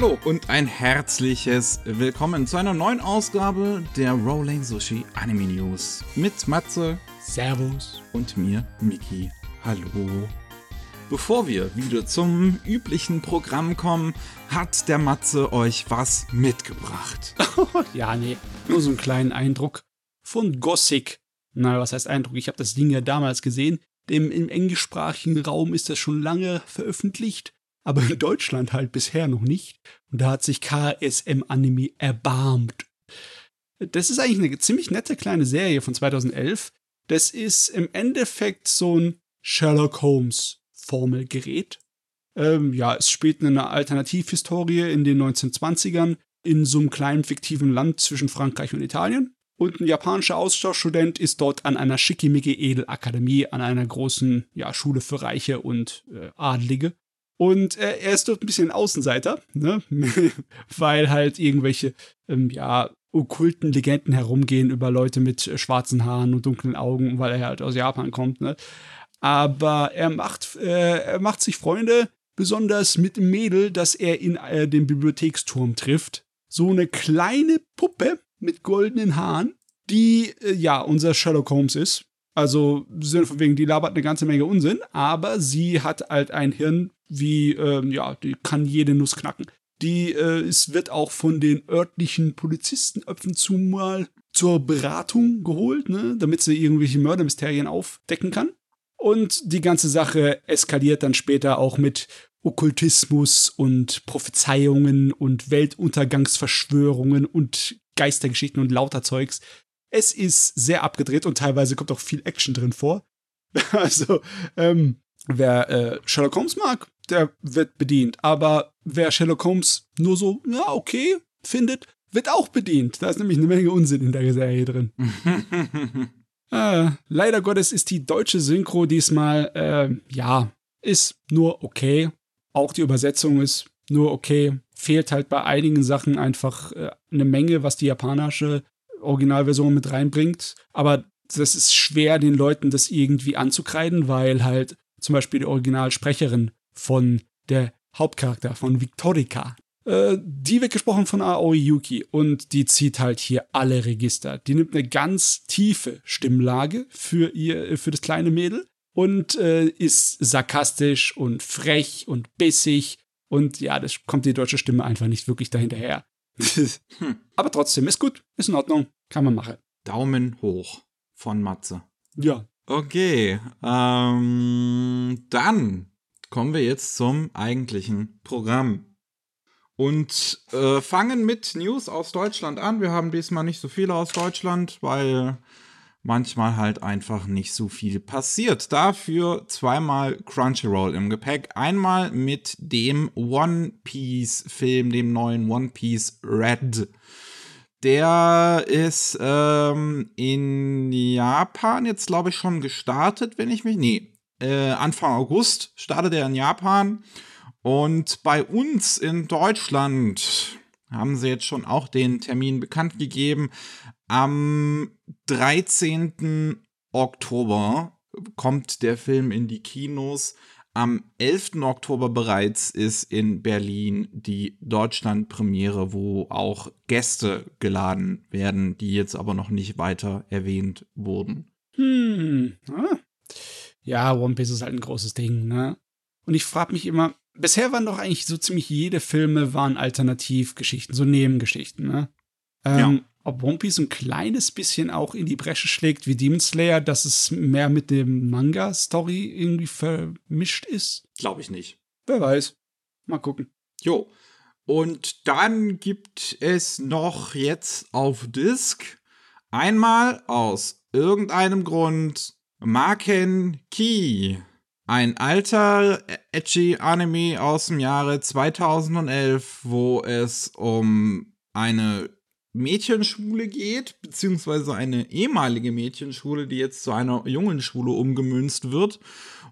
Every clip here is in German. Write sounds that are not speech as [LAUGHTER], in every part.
Hallo und ein herzliches Willkommen zu einer neuen Ausgabe der Rolling Sushi Anime News mit Matze, Servus und mir, Miki. Hallo. Bevor wir wieder zum üblichen Programm kommen, hat der Matze euch was mitgebracht. [LAUGHS] ja, nee, nur so einen kleinen Eindruck von Gothic. Na, was heißt Eindruck? Ich habe das Ding ja damals gesehen. Im, Im englischsprachigen Raum ist das schon lange veröffentlicht aber in Deutschland halt bisher noch nicht. Und da hat sich KSM Anime erbarmt. Das ist eigentlich eine ziemlich nette kleine Serie von 2011. Das ist im Endeffekt so ein Sherlock Holmes Formelgerät. Ähm, ja, es spielt eine Alternativhistorie in den 1920ern in so einem kleinen fiktiven Land zwischen Frankreich und Italien. Und ein japanischer Austauschstudent ist dort an einer schickimicki Edelakademie, an einer großen ja, Schule für Reiche und äh, Adlige. Und äh, er ist dort ein bisschen Außenseiter, ne? [LAUGHS] weil halt irgendwelche, ähm, ja, okkulten Legenden herumgehen über Leute mit äh, schwarzen Haaren und dunklen Augen, weil er halt aus Japan kommt, ne? Aber er macht, äh, er macht sich Freunde, besonders mit dem Mädel, das er in äh, dem Bibliotheksturm trifft. So eine kleine Puppe mit goldenen Haaren, die, äh, ja, unser Sherlock Holmes ist. Also, von wegen, die labert eine ganze Menge Unsinn, aber sie hat halt ein Hirn wie, ähm, ja, die kann jede Nuss knacken. Die äh, es wird auch von den örtlichen Polizisten ab und mal zur Beratung geholt, ne, damit sie irgendwelche Mördermysterien aufdecken kann. Und die ganze Sache eskaliert dann später auch mit Okkultismus und Prophezeiungen und Weltuntergangsverschwörungen und Geistergeschichten und lauter Zeugs. Es ist sehr abgedreht und teilweise kommt auch viel Action drin vor. [LAUGHS] Also, ähm, wer äh, Sherlock Holmes mag, der wird bedient. Aber wer Sherlock Holmes nur so, ja, okay, findet, wird auch bedient. Da ist nämlich eine Menge Unsinn in der Serie drin. [LAUGHS] äh, leider Gottes ist die deutsche Synchro diesmal, äh, ja, ist nur okay. Auch die Übersetzung ist nur okay. Fehlt halt bei einigen Sachen einfach äh, eine Menge, was die japanische Originalversion mit reinbringt. Aber das ist schwer, den Leuten das irgendwie anzukreiden, weil halt zum Beispiel die Originalsprecherin von der Hauptcharakter von Victorica. Äh, die wird gesprochen von Aoi Yuki und die zieht halt hier alle Register. Die nimmt eine ganz tiefe Stimmlage für ihr, für das kleine Mädel und äh, ist sarkastisch und frech und bissig und ja, das kommt die deutsche Stimme einfach nicht wirklich dahinterher. [LAUGHS] hm. Aber trotzdem, ist gut, ist in Ordnung, kann man machen. Daumen hoch von Matze. Ja. Okay, ähm, dann kommen wir jetzt zum eigentlichen Programm. Und äh, fangen mit News aus Deutschland an. Wir haben diesmal nicht so viele aus Deutschland, weil manchmal halt einfach nicht so viel passiert. Dafür zweimal Crunchyroll im Gepäck. Einmal mit dem One Piece Film, dem neuen One Piece Red. Der ist ähm, in Japan jetzt, glaube ich, schon gestartet, wenn ich mich. Nee, äh, Anfang August startet er in Japan. Und bei uns in Deutschland haben sie jetzt schon auch den Termin bekannt gegeben. Am 13. Oktober kommt der Film in die Kinos. Am 11. Oktober bereits ist in Berlin die Deutschland-Premiere, wo auch Gäste geladen werden, die jetzt aber noch nicht weiter erwähnt wurden. Hm, ah, ja, One Piece ist halt ein großes Ding, ne? Und ich frage mich immer, bisher waren doch eigentlich so ziemlich jede Filme waren Alternativgeschichten, so Nebengeschichten, ne? Ähm, ja. Ob One Piece ein kleines bisschen auch in die Bresche schlägt wie Demon Slayer, dass es mehr mit dem Manga-Story irgendwie vermischt ist? Glaube ich nicht. Wer weiß. Mal gucken. Jo. Und dann gibt es noch jetzt auf Disc einmal aus irgendeinem Grund Maken Key. Ein alter edgy Anime aus dem Jahre 2011, wo es um eine Mädchenschule geht, beziehungsweise eine ehemalige Mädchenschule, die jetzt zu einer jungen Schule umgemünzt wird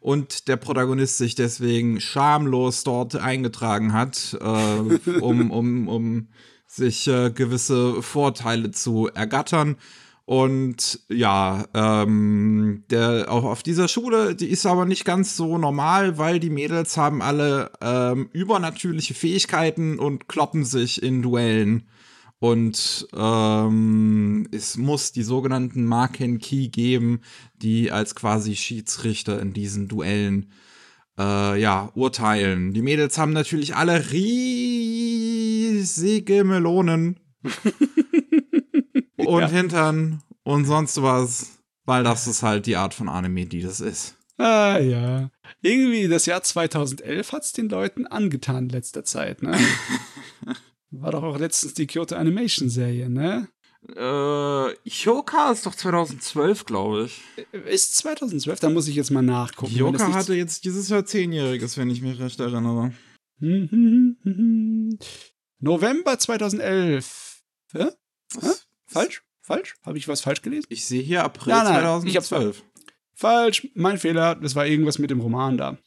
und der Protagonist sich deswegen schamlos dort eingetragen hat, äh, um, um, um sich äh, gewisse Vorteile zu ergattern Und ja, ähm, der, auch auf dieser Schule, die ist aber nicht ganz so normal, weil die Mädels haben alle ähm, übernatürliche Fähigkeiten und kloppen sich in Duellen. Und ähm, es muss die sogenannten Marken Key geben, die als quasi Schiedsrichter in diesen Duellen äh, ja, urteilen. Die Mädels haben natürlich alle riesige Melonen [LAUGHS] und Ja. Hintern und sonst was, weil das ist halt die Art von Anime, die das ist. Ah ja. Irgendwie das Jahr 2011 hat es den Leuten angetan in letzter Zeit, ne? [LAUGHS] War doch auch letztens die Kyoto Animation Serie, ne? Äh, Hyoka ist doch 2012, glaube ich. Ist 2012, da muss ich jetzt mal nachgucken. nicht- hatte jetzt dieses Jahr zehnjähriges, wenn ich mich recht erinnere. November 2011. Hä? Was? Falsch? Falsch? Habe ich was falsch gelesen? Ich sehe hier April Nein, nein, ich hab's 2012. Falsch, mein Fehler. Das war irgendwas mit dem Roman da.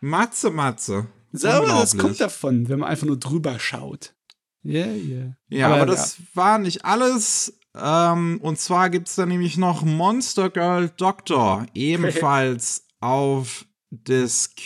Matze, Matze. So, aber das kommt davon, wenn man einfach nur drüber schaut. Ja, ja. Ja, Aber aber, das war nicht alles. Ähm, und zwar gibt es da nämlich noch Monster Girl Doctor, [LAUGHS] ebenfalls auf Disc.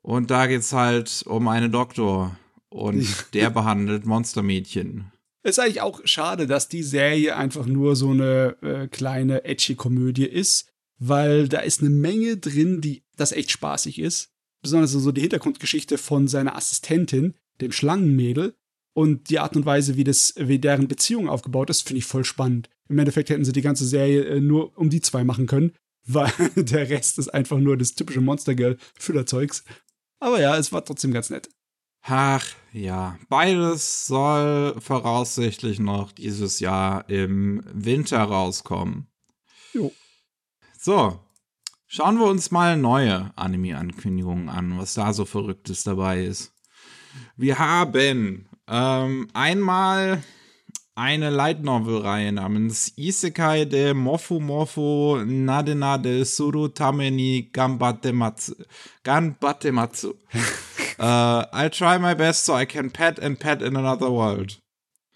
Und da geht's halt um eine Doktor. Und der behandelt Monstermädchen. Ist eigentlich auch schade, dass die Serie einfach nur so eine äh, kleine Edgy-Komödie ist, weil da ist eine Menge drin, die das echt spaßig ist. Besonders so die Hintergrundgeschichte von seiner Assistentin, dem Schlangenmädel, und die Art und Weise, wie, das, wie deren Beziehung aufgebaut ist, finde ich voll spannend. Im Endeffekt hätten sie die ganze Serie äh, nur um die zwei machen können, [LAUGHS] weil der Rest ist einfach nur das typische Monster Girl-Füllerzeugs. Aber ja, es war trotzdem ganz nett. Ach ja, beides soll voraussichtlich noch dieses Jahr im Winter rauskommen. Jo. So, schauen wir uns mal neue Anime-Ankündigungen an, was da so Verrücktes dabei ist. Wir haben ähm, einmal eine Light Novel-Reihe namens Isekai de Mofu Mofu Nade Nade Suru Tameni Gambatematsu. Ganbatematsu. [LAUGHS] uh, I'll try my best so I can pet and pet in another world.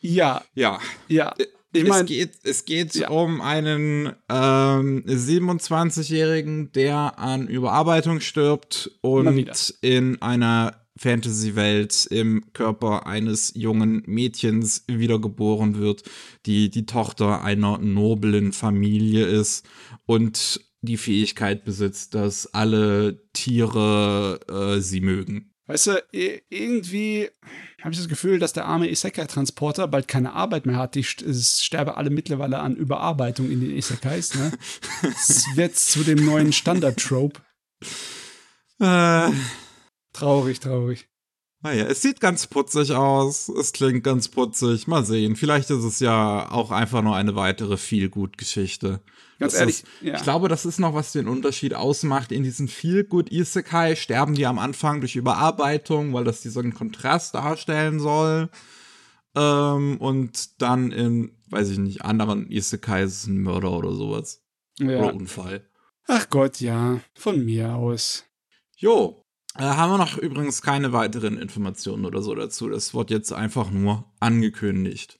Ja, Ja, ja. Ich es meine, geht, es geht ja. um einen ähm, 27-Jährigen, der an Überarbeitung stirbt und in einer Fantasy-Welt im Körper eines jungen Mädchens wiedergeboren wird, die die Tochter einer noblen Familie ist und die Fähigkeit besitzt, dass alle Tiere äh, sie mögen. Weißt du, irgendwie habe ich das Gefühl, dass der arme Isekai-Transporter bald keine Arbeit mehr hat. Die st es sterben alle mittlerweile an Überarbeitung in den Isekais. Ne? Es wird zu dem neuen Standard-Trope. Äh, Traurig, traurig. Naja, es sieht ganz putzig aus, es klingt ganz putzig. Mal sehen. Vielleicht ist es ja auch einfach nur eine weitere Feel-Good-Geschichte. Ganz Das ehrlich, ist, ja. Ich glaube, das ist noch, was den Unterschied ausmacht. In diesen Feel-Good-Isekai sterben die am Anfang durch Überarbeitung, weil das diesen Kontrast darstellen soll. Ähm, und dann in, weiß ich nicht, anderen Isekais ist ein Mörder oder sowas. Oder ja. Unfall. Ach Gott, ja. Von mir aus. Jo. Äh, haben wir noch übrigens keine weiteren Informationen oder so dazu. Das wird jetzt einfach nur angekündigt.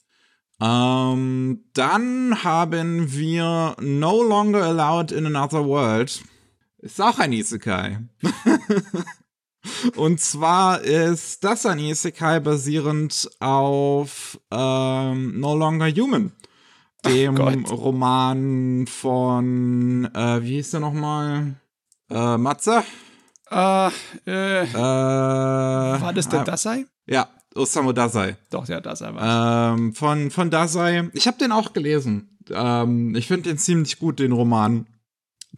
Ähm, dann haben wir No Longer Allowed in Another World. Ist auch ein Isekai. [LAUGHS] Und zwar ist das ein Isekai basierend auf ähm, No Longer Human. Dem. Roman von, äh, wie hieß der nochmal? Äh, Matze? Ah, äh, Äh, war das der äh, Dasai? Ja, Osamu Dazai. Doch, der Dasai war Ähm, von, von Dazai. Ich habe den auch gelesen. Ähm, ich finde den ziemlich gut, den Roman.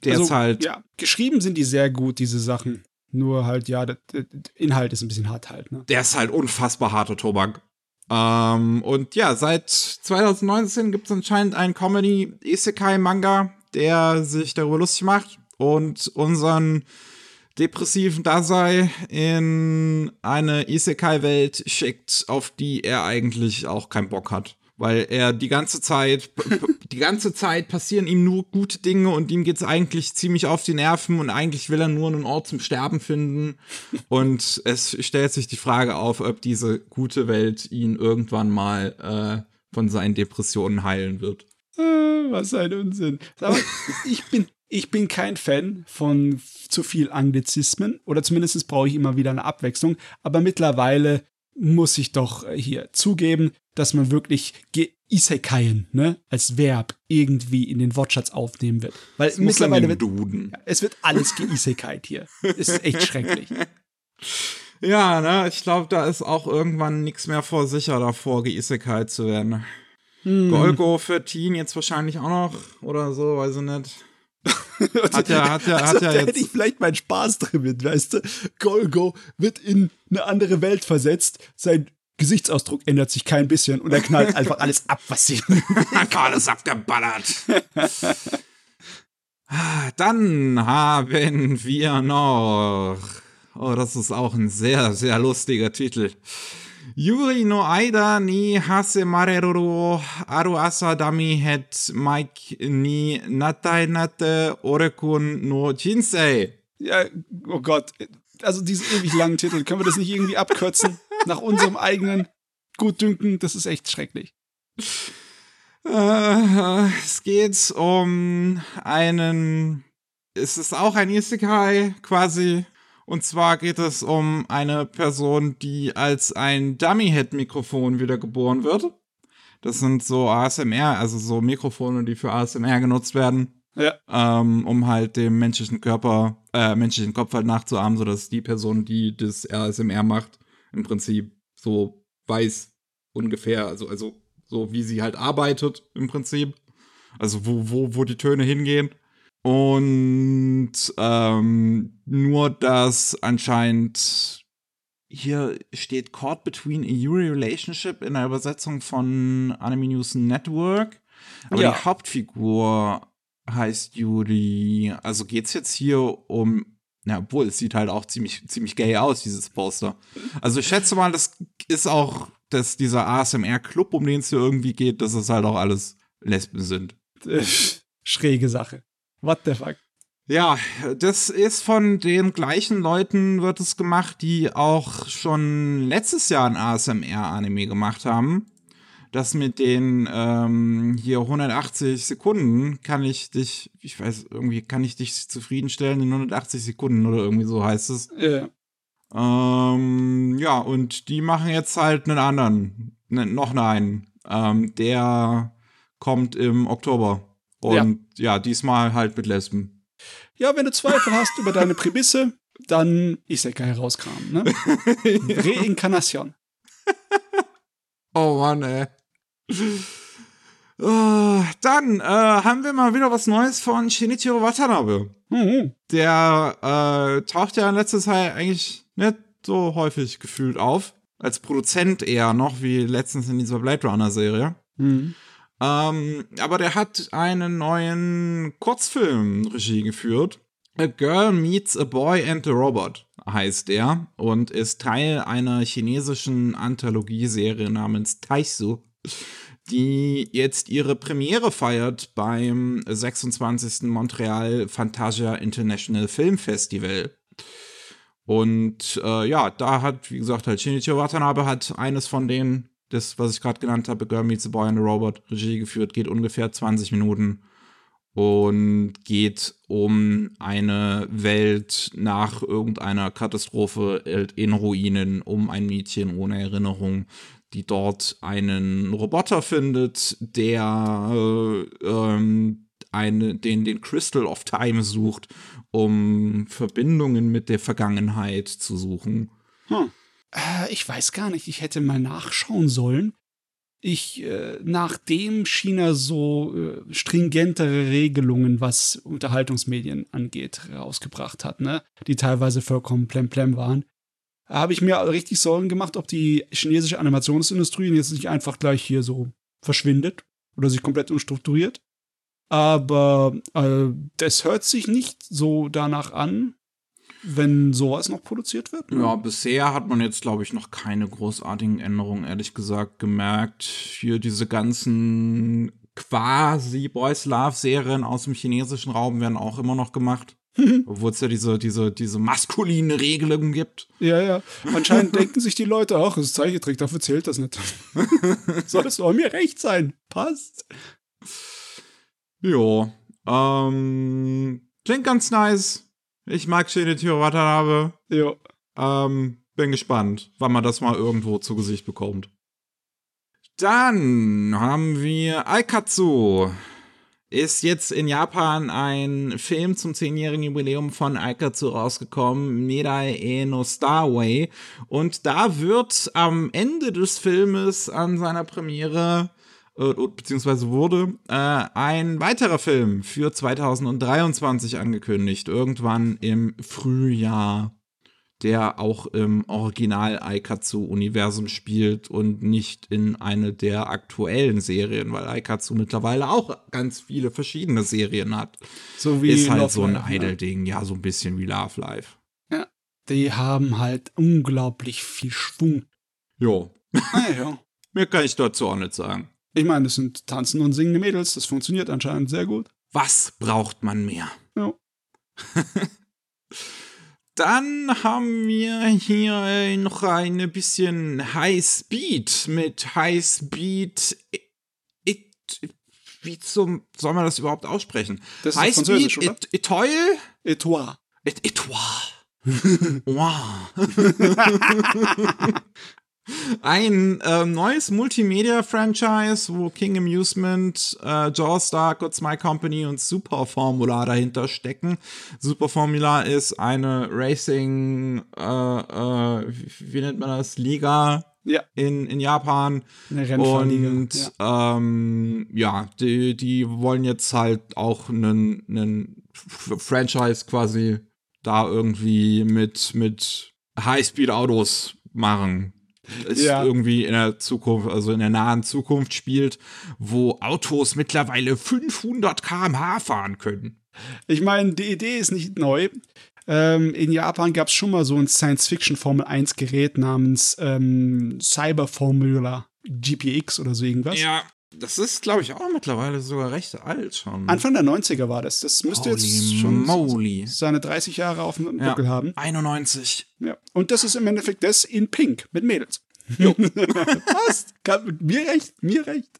Der also, ist halt. Ja, geschrieben sind die sehr gut, diese Sachen. Nur halt, ja, der, der Inhalt ist ein bisschen hart halt, ne? Der ist halt unfassbar harter Tobak. Ähm, und ja, seit 2019 gibt es anscheinend einen Comedy-Isekai-Manga, der sich darüber lustig macht und unseren depressiven Dasei in eine Isekai-Welt schickt, auf die er eigentlich auch keinen Bock hat. Weil er die ganze Zeit, die ganze Zeit passieren ihm nur gute Dinge und ihm geht's eigentlich ziemlich auf die Nerven und eigentlich will er nur einen Ort zum Sterben finden. Und es stellt sich die Frage auf, ob diese gute Welt ihn irgendwann mal äh, von seinen Depressionen heilen wird. Äh, was ein Unsinn. Aber ich bin, ich bin kein Fan von zu viel Anglizismen oder zumindest brauche ich immer wieder eine Abwechslung. Aber mittlerweile muss ich doch hier zugeben, dass man wirklich Isekai ne, als Verb irgendwie in den Wortschatz aufnehmen wird. Weil mittlerweile wird, Duden. es wird alles geisekait hier. Es ist echt schrecklich. [LAUGHS] Ja, ne, ich glaube, da ist auch irgendwann nichts mehr vor sicher davor, geisekait zu werden. Hm. Golgo für Teen jetzt wahrscheinlich auch noch oder so, weiß ich nicht. [LAUGHS] Hat ja, hat ja, also, hat ja da hätte jetzt. ich vielleicht meinen Spaß drin mit, weißt du? Golgo wird in eine andere Welt versetzt, sein Gesichtsausdruck ändert sich kein bisschen und er knallt einfach [LAUGHS] alles ab, was sie. Alles abgeballert. Ah, Dann haben wir noch. Oh, das ist auch ein sehr, sehr lustiger Titel. Yuri no Aida ni Hasemareru Aru Asa Dami het Mike ni Natai Nate Orekun no Jinsei. ja, oh Gott. Also diesen ewig langen Titel, können wir das nicht irgendwie abkürzen? Nach unserem eigenen Gutdünken, das ist echt schrecklich. Äh, es geht um einen. Es ist auch ein Isekai quasi. Und zwar geht es um eine Person, die als ein Dummy-Head-Mikrofon wiedergeboren wird. Das sind so ASMR, also so Mikrofone, die für ASMR genutzt werden, Ja. ähm, um halt dem menschlichen Körper, äh, menschlichen Kopf halt nachzuahmen, sodass die Person, die das ASMR macht, im Prinzip so weiß ungefähr, also, also so wie sie halt arbeitet im Prinzip. Also wo, wo, wo die Töne hingehen. Und ähm, nur dass anscheinend hier steht Caught between a Yuri Relationship in der Übersetzung von Anime News Network. Aber Ja. die Hauptfigur heißt Yuri. Also geht's jetzt hier um. Ja, obwohl, es sieht halt auch ziemlich, ziemlich gay aus, dieses Poster. Also ich schätze mal, das ist auch, dass dieser ASMR-Club, um den es hier irgendwie geht, dass es halt auch alles Lesben sind. Äh, Schräge Sache. What the fuck? Ja, das ist von den gleichen Leuten wird es gemacht, die auch schon letztes Jahr ein ASMR-Anime gemacht haben. Das mit den ähm, hier 180 Sekunden kann ich dich, ich weiß, irgendwie kann ich dich zufriedenstellen in 180 Sekunden oder irgendwie so heißt es. Äh, Ähm, ja, und die machen jetzt halt einen anderen, ne, noch einen. Ähm, der kommt im Oktober. Und ja. diesmal halt mit Lesben. ja, wenn du Zweifel hast über deine Prämisse, dann Isekai herauskramen, ne? [LAUGHS] Reinkarnation. Oh Mann, ey. Äh, dann äh, haben wir mal wieder was Neues von Shinichiro Watanabe. Mhm. Der äh, taucht ja in letzter Zeit eigentlich nicht so häufig gefühlt auf. Als Produzent eher noch, wie letztens in dieser Blade Runner-Serie. Mhm. Ähm, aber der hat einen neuen Kurzfilm Regie geführt. A Girl Meets a Boy and a Robot heißt der und ist Teil einer chinesischen Anthologieserie namens Taisu, die jetzt ihre Premiere feiert beim 26. Montreal Fantasia International Film Festival. Und äh, ja, da hat, wie gesagt, halt Shinichiro Watanabe hat eines von denen, das, was ich gerade genannt habe, Girl Meets a Boy and a Robot, Regie geführt, geht ungefähr 20 Minuten und geht um eine Welt nach irgendeiner Katastrophe in Ruinen, um ein Mädchen ohne Erinnerung, die dort einen Roboter findet, der äh, ähm, eine, den, den Crystal of Time sucht, um Verbindungen mit der Vergangenheit zu suchen. Hm. Äh, ich weiß gar nicht, ich hätte mal nachschauen sollen. Ich, äh, nachdem China so äh, stringentere Regelungen, was Unterhaltungsmedien angeht, rausgebracht hat, ne, die teilweise vollkommen plemplem waren, habe ich mir richtig Sorgen gemacht, ob die chinesische Animationsindustrie jetzt nicht einfach gleich hier so verschwindet oder sich komplett unstrukturiert. Aber äh, das hört sich nicht so danach an, wenn sowas noch produziert wird. ne? Ja, bisher hat man jetzt, glaube ich, noch keine großartigen Änderungen, ehrlich gesagt, gemerkt. Hier diese ganzen quasi Boys Love Serien aus dem chinesischen Raum werden auch immer noch gemacht. [LAUGHS] Obwohl es ja diese, diese, diese maskuline Regelung gibt. Ja, ja. Anscheinend denken sich die Leute auch, das ist Zeichentrick, dafür zählt das nicht. [LAUGHS] Soll es doch mir recht sein. Passt. Jo. Ähm, klingt ganz nice. Ich mag Shinichiro Watanabe. Ja. Ähm, bin gespannt, wann man das mal irgendwo zu Gesicht bekommt. Dann haben wir Aikatsu. Ist jetzt in Japan ein Film zum 10-jährigen Jubiläum von Aikatsu rausgekommen, Mirai e no Starway. Und da wird am Ende des Filmes an seiner Premiere beziehungsweise wurde äh, ein weiterer Film für 2023 angekündigt, irgendwann im Frühjahr der auch im Original Aikatsu-Universum spielt und nicht in eine der aktuellen Serien, weil Aikatsu mittlerweile auch ganz viele verschiedene Serien hat. So wie Ist halt Love so ein Life, Idol-Ding, ja, so ein bisschen wie Love Life. Ja. Die haben halt unglaublich viel Schwung. Jo, Ah, ja. [LAUGHS] mehr kann ich dazu auch nicht sagen. Ich meine, das sind tanzende und singende Mädels, das funktioniert anscheinend sehr gut. Was braucht man mehr? Ja. [LAUGHS] Dann haben wir hier noch ein bisschen High Speed mit High Speed. It, wie zum, soll man das überhaupt aussprechen? Das ist High Französisch, Speed Etoile? Etoile. Et, Etoile. wow. [LAUGHS] [LAUGHS] Ein ähm, neues Multimedia-Franchise, wo King Amusement, äh, Jawstar, Gods My Company und Super Formula dahinter stecken. Super Formula ist eine Racing, äh, äh, wie, nennt man das? Liga Ja, in, in Japan. Und Ja. ähm, ja, die, die wollen jetzt halt auch einen, einen Franchise quasi da irgendwie mit, mit Highspeed-Autos machen. Es Ja. irgendwie in der Zukunft, also in der nahen Zukunft spielt, wo Autos mittlerweile 500 km/h fahren können. Ich meine, die Idee ist nicht neu. Ähm, in Japan gab es schon mal so ein Science-Fiction-Formel-1-Gerät namens ähm, Cyber Formula GPX oder so irgendwas. Ja, das ist, glaube ich, auch mittlerweile sogar recht alt schon. Anfang der 90er war das. Das müsste jetzt Holy schon moly. seine 30 Jahre auf dem Ja. Buckel haben. 91. Ja. Und das ist im Endeffekt das in Pink mit Mädels. [LAUGHS] Passt. Kann, mir recht, mir recht.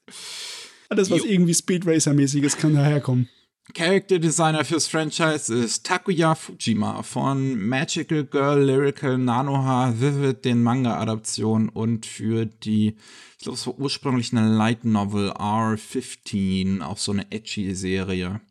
Alles, was Jo. irgendwie Speed Racer-mäßiges kann daherkommen. Character Designer fürs Franchise ist Takuya Fujima von Magical Girl, Lyrical, Nanoha, Vivid, den Manga-Adaptionen und für die, ich glaube, es war ursprünglich eine Light Novel R15, auch so eine edgy Serie.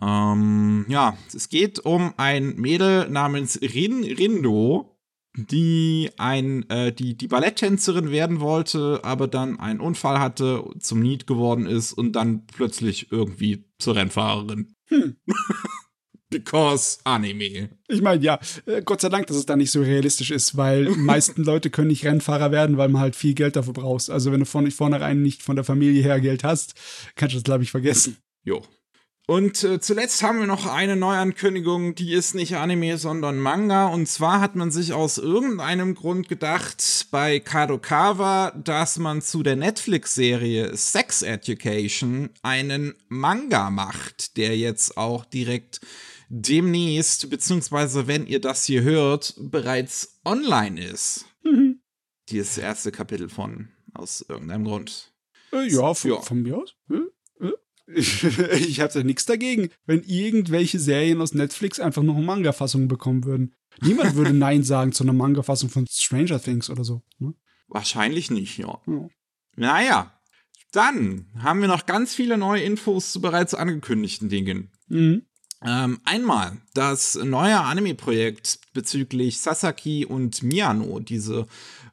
Ähm, ja, es geht um ein Mädel namens Rin Rindo, die ein, äh, die, die Balletttänzerin werden wollte, aber dann einen Unfall hatte, zum Need geworden ist und dann plötzlich irgendwie zur Rennfahrerin. Hm. [LAUGHS] Because Anime. Ich meine, ja, äh, Gott sei Dank, dass es da nicht so realistisch ist, weil [LAUGHS] die meisten Leute können nicht Rennfahrer werden, weil man halt viel Geld dafür brauchst. Also wenn du von vornherein nicht von der Familie her Geld hast, kannst du das, glaube ich, vergessen. [LAUGHS] Jo. Und äh, zuletzt haben wir noch eine Neuankündigung, die ist nicht Anime, sondern Manga. Und zwar hat man sich aus irgendeinem Grund gedacht bei Kadokawa, dass man zu der Netflix-Serie Sex Education einen Manga macht, der jetzt auch direkt demnächst, beziehungsweise wenn ihr das hier hört, bereits online ist. [LAUGHS] Mhm. Dieses erste Kapitel von, aus irgendeinem Grund. Äh, ja, von, Ja. von mir aus. Äh. [LAUGHS] Ich, habe da nichts dagegen, wenn irgendwelche Serien aus Netflix einfach noch Manga-Fassungen bekommen würden. Niemand würde [LAUGHS] Nein sagen zu einer Manga-Fassung von Stranger Things oder so. Ne? Wahrscheinlich nicht, ja. Ja. Naja, dann haben wir noch ganz viele neue Infos zu bereits angekündigten Dingen. Mhm. Ähm, einmal das neue Anime-Projekt bezüglich Sasaki und Miyano, diese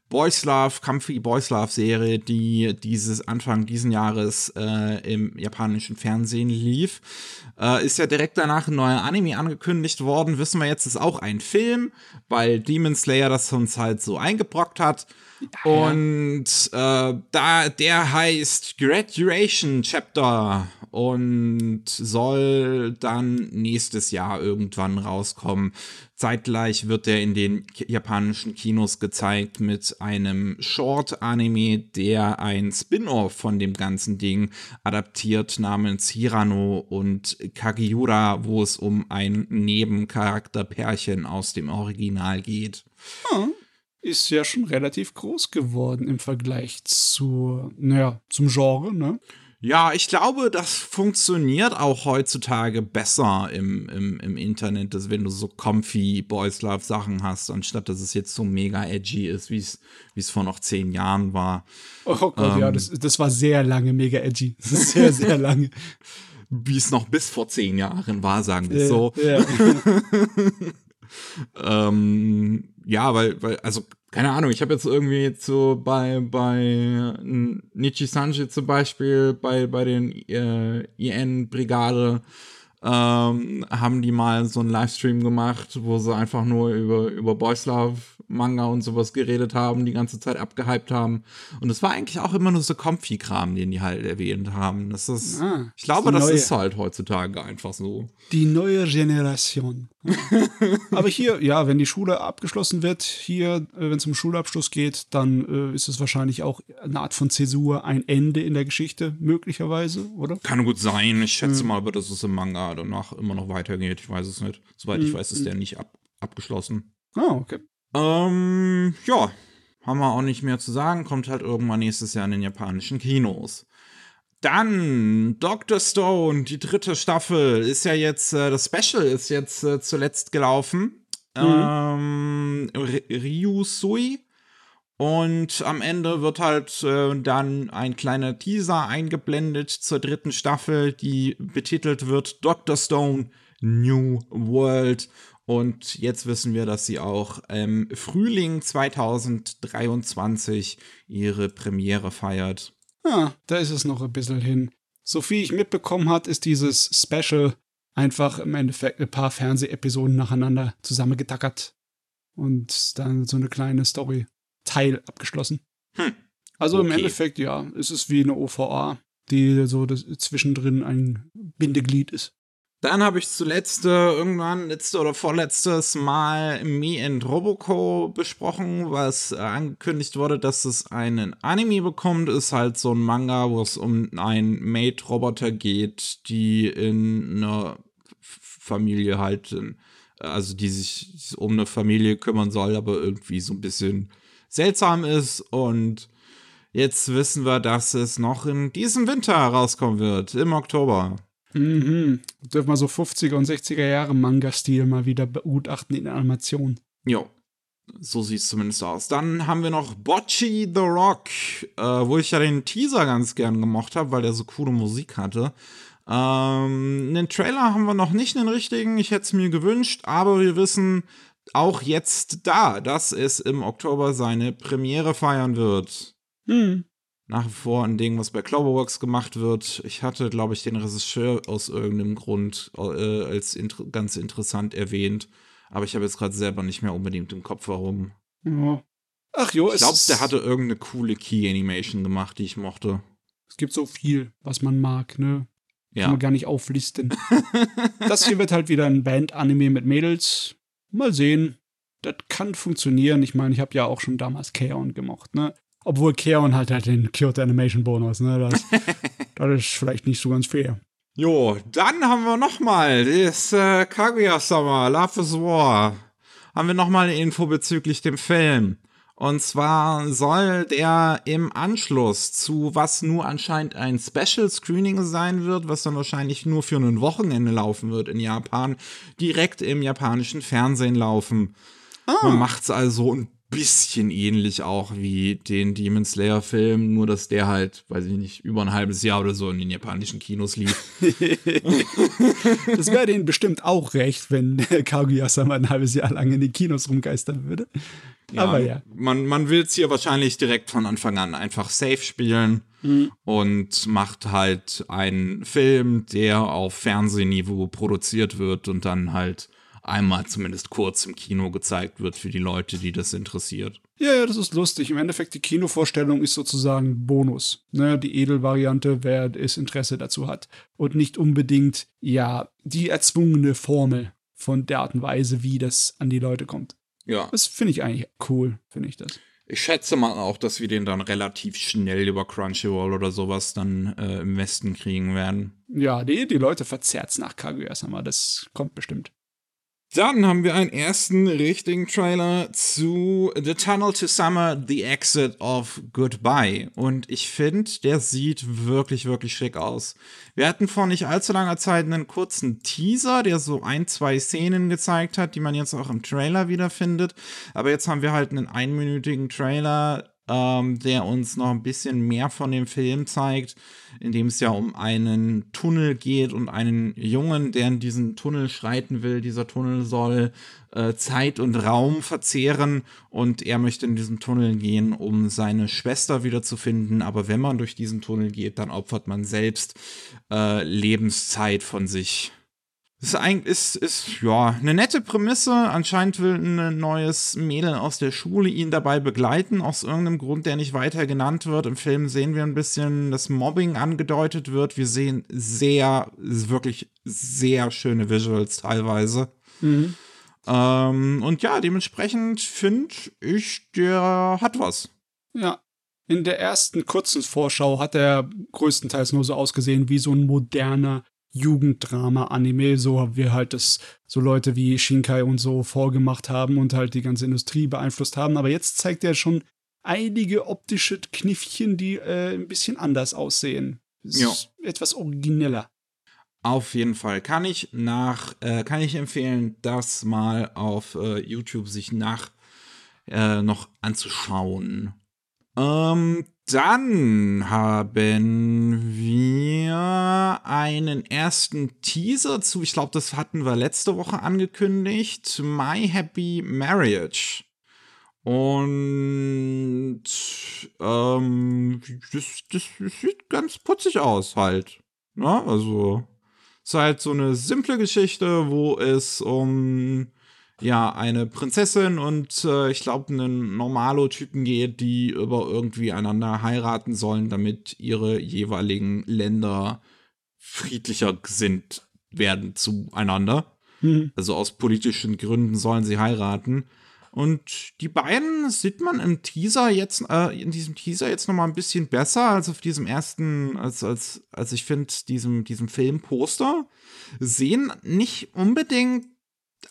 Boys Love, Comfy Boys Love Serie, die dieses Anfang diesen Jahres äh, im japanischen Fernsehen lief, äh, ist ja direkt danach ein neuer Anime angekündigt worden. Wissen wir jetzt, ist auch ein Film, weil Demon Slayer das uns halt so eingebrockt hat. Und äh, da der heißt Graduation Chapter und soll dann nächstes Jahr irgendwann rauskommen. Zeitgleich wird er in den japanischen Kinos gezeigt mit einem Short-Anime, der ein Spin-off von dem ganzen Ding adaptiert namens Hirano und Kagiura, wo es um ein Nebencharakterpärchen aus dem Original geht. Ja, ist ja schon relativ groß geworden im Vergleich zu, naja, zum Genre, ne? Ja, ich glaube, das funktioniert auch heutzutage besser im, im, im Internet, dass wenn du so comfy Boys Love Sachen hast, anstatt dass es jetzt so mega edgy ist, wie es wie es vor noch zehn Jahren war. Oh Gott, ähm, ja, das, das war sehr lange mega edgy. Sehr, sehr lange. [LAUGHS] wie es noch bis vor zehn Jahren war, sagen wir äh, so. Ja. [LAUGHS] ähm, ja, weil, weil, also keine Ahnung, ich habe jetzt irgendwie jetzt so bei, bei Nichi Sanji zum Beispiel, bei, bei den äh, IN-Brigade, ähm, haben die mal so einen Livestream gemacht, wo sie einfach nur über, über Boys Love Manga und sowas geredet haben, die ganze Zeit abgehypt haben. Und es war eigentlich auch immer nur so Comfy-Kram, den die halt erwähnt haben. Das ist, ah, ich glaube, das neue, ist halt heutzutage einfach so. Die neue Generation. [LAUGHS] Aber hier, ja, wenn die Schule abgeschlossen wird, hier, äh, wenn es um Schulabschluss geht, dann äh, ist es wahrscheinlich auch eine Art von Zäsur, ein Ende in der Geschichte, möglicherweise, oder? Kann gut sein. Ich schätze mhm. mal, aber dass es im Manga danach immer noch weitergeht. Ich weiß es nicht. Soweit mhm. ich weiß, ist der nicht ab abgeschlossen. Ah, okay. Ähm, ja, haben wir auch nicht mehr zu sagen. Kommt halt irgendwann nächstes Jahr in den japanischen Kinos. Dann Dr. Stone, die dritte Staffel, ist ja jetzt, äh, das Special ist jetzt äh, zuletzt gelaufen. Mhm. Ähm, Ryusui. Und am Ende wird halt äh, dann ein kleiner Teaser eingeblendet zur dritten Staffel, die betitelt wird Dr. Stone New World. Und jetzt wissen wir, dass sie auch im Frühling 2023 ihre Premiere feiert. Ja, da ist es noch ein bisschen hin. So viel ich mitbekommen hat, ist dieses Special einfach im Endeffekt ein paar Fernsehepisoden nacheinander zusammengetackert und dann so eine kleine Story Teil abgeschlossen. Hm. Also okay. im Endeffekt, ja, ist es wie eine OVA, die so das zwischendrin ein Bindeglied ist. Dann habe ich zuletzt äh, irgendwann letzte oder vorletztes Mal Me and Roboco besprochen, was äh, angekündigt wurde, dass es einen Anime bekommt. Ist halt so ein Manga, wo es um einen Maid-Roboter geht, die in einer Familie halt, also die sich um eine Familie kümmern soll, aber irgendwie so ein bisschen seltsam ist. Und jetzt wissen wir, dass es noch in diesem Winter rauskommen wird, im Oktober. Mhm. Dürfen wir so 50er und 60er Jahre Manga-Stil mal wieder begutachten in der Animation. Jo. So sieht es zumindest aus. Dann haben wir noch Bocci the Rock, äh, wo ich ja den Teaser ganz gern gemocht habe, weil der so coole Musik hatte. Ähm, den Trailer haben wir noch nicht den richtigen. Ich hätte es mir gewünscht, aber wir wissen auch jetzt da, dass es im Oktober seine Premiere feiern wird. Hm nach wie vor ein Ding, was bei Cloverworks gemacht wird. Ich hatte, glaube ich, den Regisseur aus irgendeinem Grund äh, als inter ganz interessant erwähnt. Aber ich habe jetzt gerade selber nicht mehr unbedingt im Kopf, warum. Ja. Ach jo, ich glaube, der hatte irgendeine coole Key-Animation gemacht, die ich mochte. Es gibt so viel, was man mag, ne? Ja. Kann man gar nicht auflisten. [LAUGHS] das hier wird halt wieder ein Band-Anime mit Mädels. Mal sehen. Das kann funktionieren. Ich meine, ich habe ja auch schon damals Kaon gemocht, ne? Obwohl Keon halt halt den Kyoto Animation Bonus, ne? Das, [LAUGHS] das ist vielleicht nicht so ganz fair. Jo, dann haben wir nochmal das äh, Kaguya-sama, Love is War. Haben wir nochmal eine Info bezüglich dem Film. Und zwar soll der im Anschluss zu was nur anscheinend ein Special Screening sein wird, was dann wahrscheinlich nur für ein Wochenende laufen wird in Japan, direkt im japanischen Fernsehen laufen. Ah. Man macht's also ein bisschen ähnlich auch wie den Demon Slayer Film, nur dass der halt, weiß ich nicht, über ein halbes Jahr oder so in den japanischen Kinos lief. [LAUGHS] das wäre denen bestimmt auch recht, wenn [LAUGHS] Kaguya-sama ein halbes Jahr lang in den Kinos rumgeistern würde. Ja, Aber ja. Man, man will es hier wahrscheinlich direkt von Anfang an einfach safe spielen mhm. und macht halt einen Film, der auf Fernsehniveau produziert wird und dann halt einmal zumindest kurz im Kino gezeigt wird für die Leute, die das interessiert. Ja, ja, das ist lustig. Im Endeffekt, die Kinovorstellung ist sozusagen Bonus. Ne, die Edelvariante, wer das Interesse dazu hat. Und nicht unbedingt, ja, die erzwungene Formel von der Art und Weise, wie das an die Leute kommt. Ja. Das finde ich eigentlich cool, finde ich das. Ich schätze mal auch, dass wir den dann relativ schnell über Crunchyroll oder sowas dann äh, im Westen kriegen werden. Ja, die, die Leute verzerrt's nach Kaguya-sama. Das kommt bestimmt. Dann haben wir einen ersten richtigen Trailer zu The Tunnel to Summer, The Exit of Goodbye. Und ich finde, der sieht wirklich, wirklich schick aus. Wir hatten vor nicht allzu langer Zeit einen kurzen Teaser, der so ein, zwei Szenen gezeigt hat, die man jetzt auch im Trailer wiederfindet. Aber jetzt haben wir halt einen einminütigen Trailer, ähm, der uns noch ein bisschen mehr von dem Film zeigt, in dem es ja um einen Tunnel geht und einen Jungen, der in diesen Tunnel schreiten will. Dieser Tunnel soll äh, Zeit und Raum verzehren und er möchte in diesen Tunnel gehen, um seine Schwester wiederzufinden. Aber wenn man durch diesen Tunnel geht, dann opfert man selbst äh, Lebenszeit von sich ist eigentlich, ist, ist, ja, eine nette Prämisse. Anscheinend will ein neues Mädel aus der Schule ihn dabei begleiten, aus irgendeinem Grund, der nicht weiter genannt wird. Im Film sehen wir ein bisschen, dass Mobbing angedeutet wird. Wir sehen sehr, wirklich sehr schöne Visuals teilweise. Mhm. Ähm, und ja, dementsprechend finde ich, der hat was. Ja. In der ersten kurzen Vorschau hat er größtenteils nur so ausgesehen wie so ein moderner Jugenddrama-Anime, so wie halt das so Leute wie Shinkai und so vorgemacht haben und halt die ganze Industrie beeinflusst haben. Aber jetzt zeigt er schon einige optische Kniffchen, die äh, ein bisschen anders aussehen. Ja. Etwas origineller. Auf jeden Fall kann ich nach, äh, kann ich empfehlen, das mal auf äh, YouTube sich nach äh, noch anzuschauen. Ähm, dann haben wir einen ersten Teaser zu, ich glaube, das hatten wir letzte Woche angekündigt, My Happy Marriage. Und ähm, das, das, sieht ganz putzig aus halt. Ne? also es ist halt so eine simple Geschichte, wo es um ja eine Prinzessin und äh, ich glaube einen Normalo-Typen geht, die über irgendwie einander heiraten sollen, damit ihre jeweiligen Länder friedlicher gesinnt werden zueinander. Mhm. Also aus politischen Gründen sollen sie heiraten. Und die beiden sieht man im Teaser jetzt, äh, in diesem Teaser jetzt noch mal ein bisschen besser als auf diesem ersten, als, als, als ich finde, diesem, diesem Filmposter. Sehen nicht unbedingt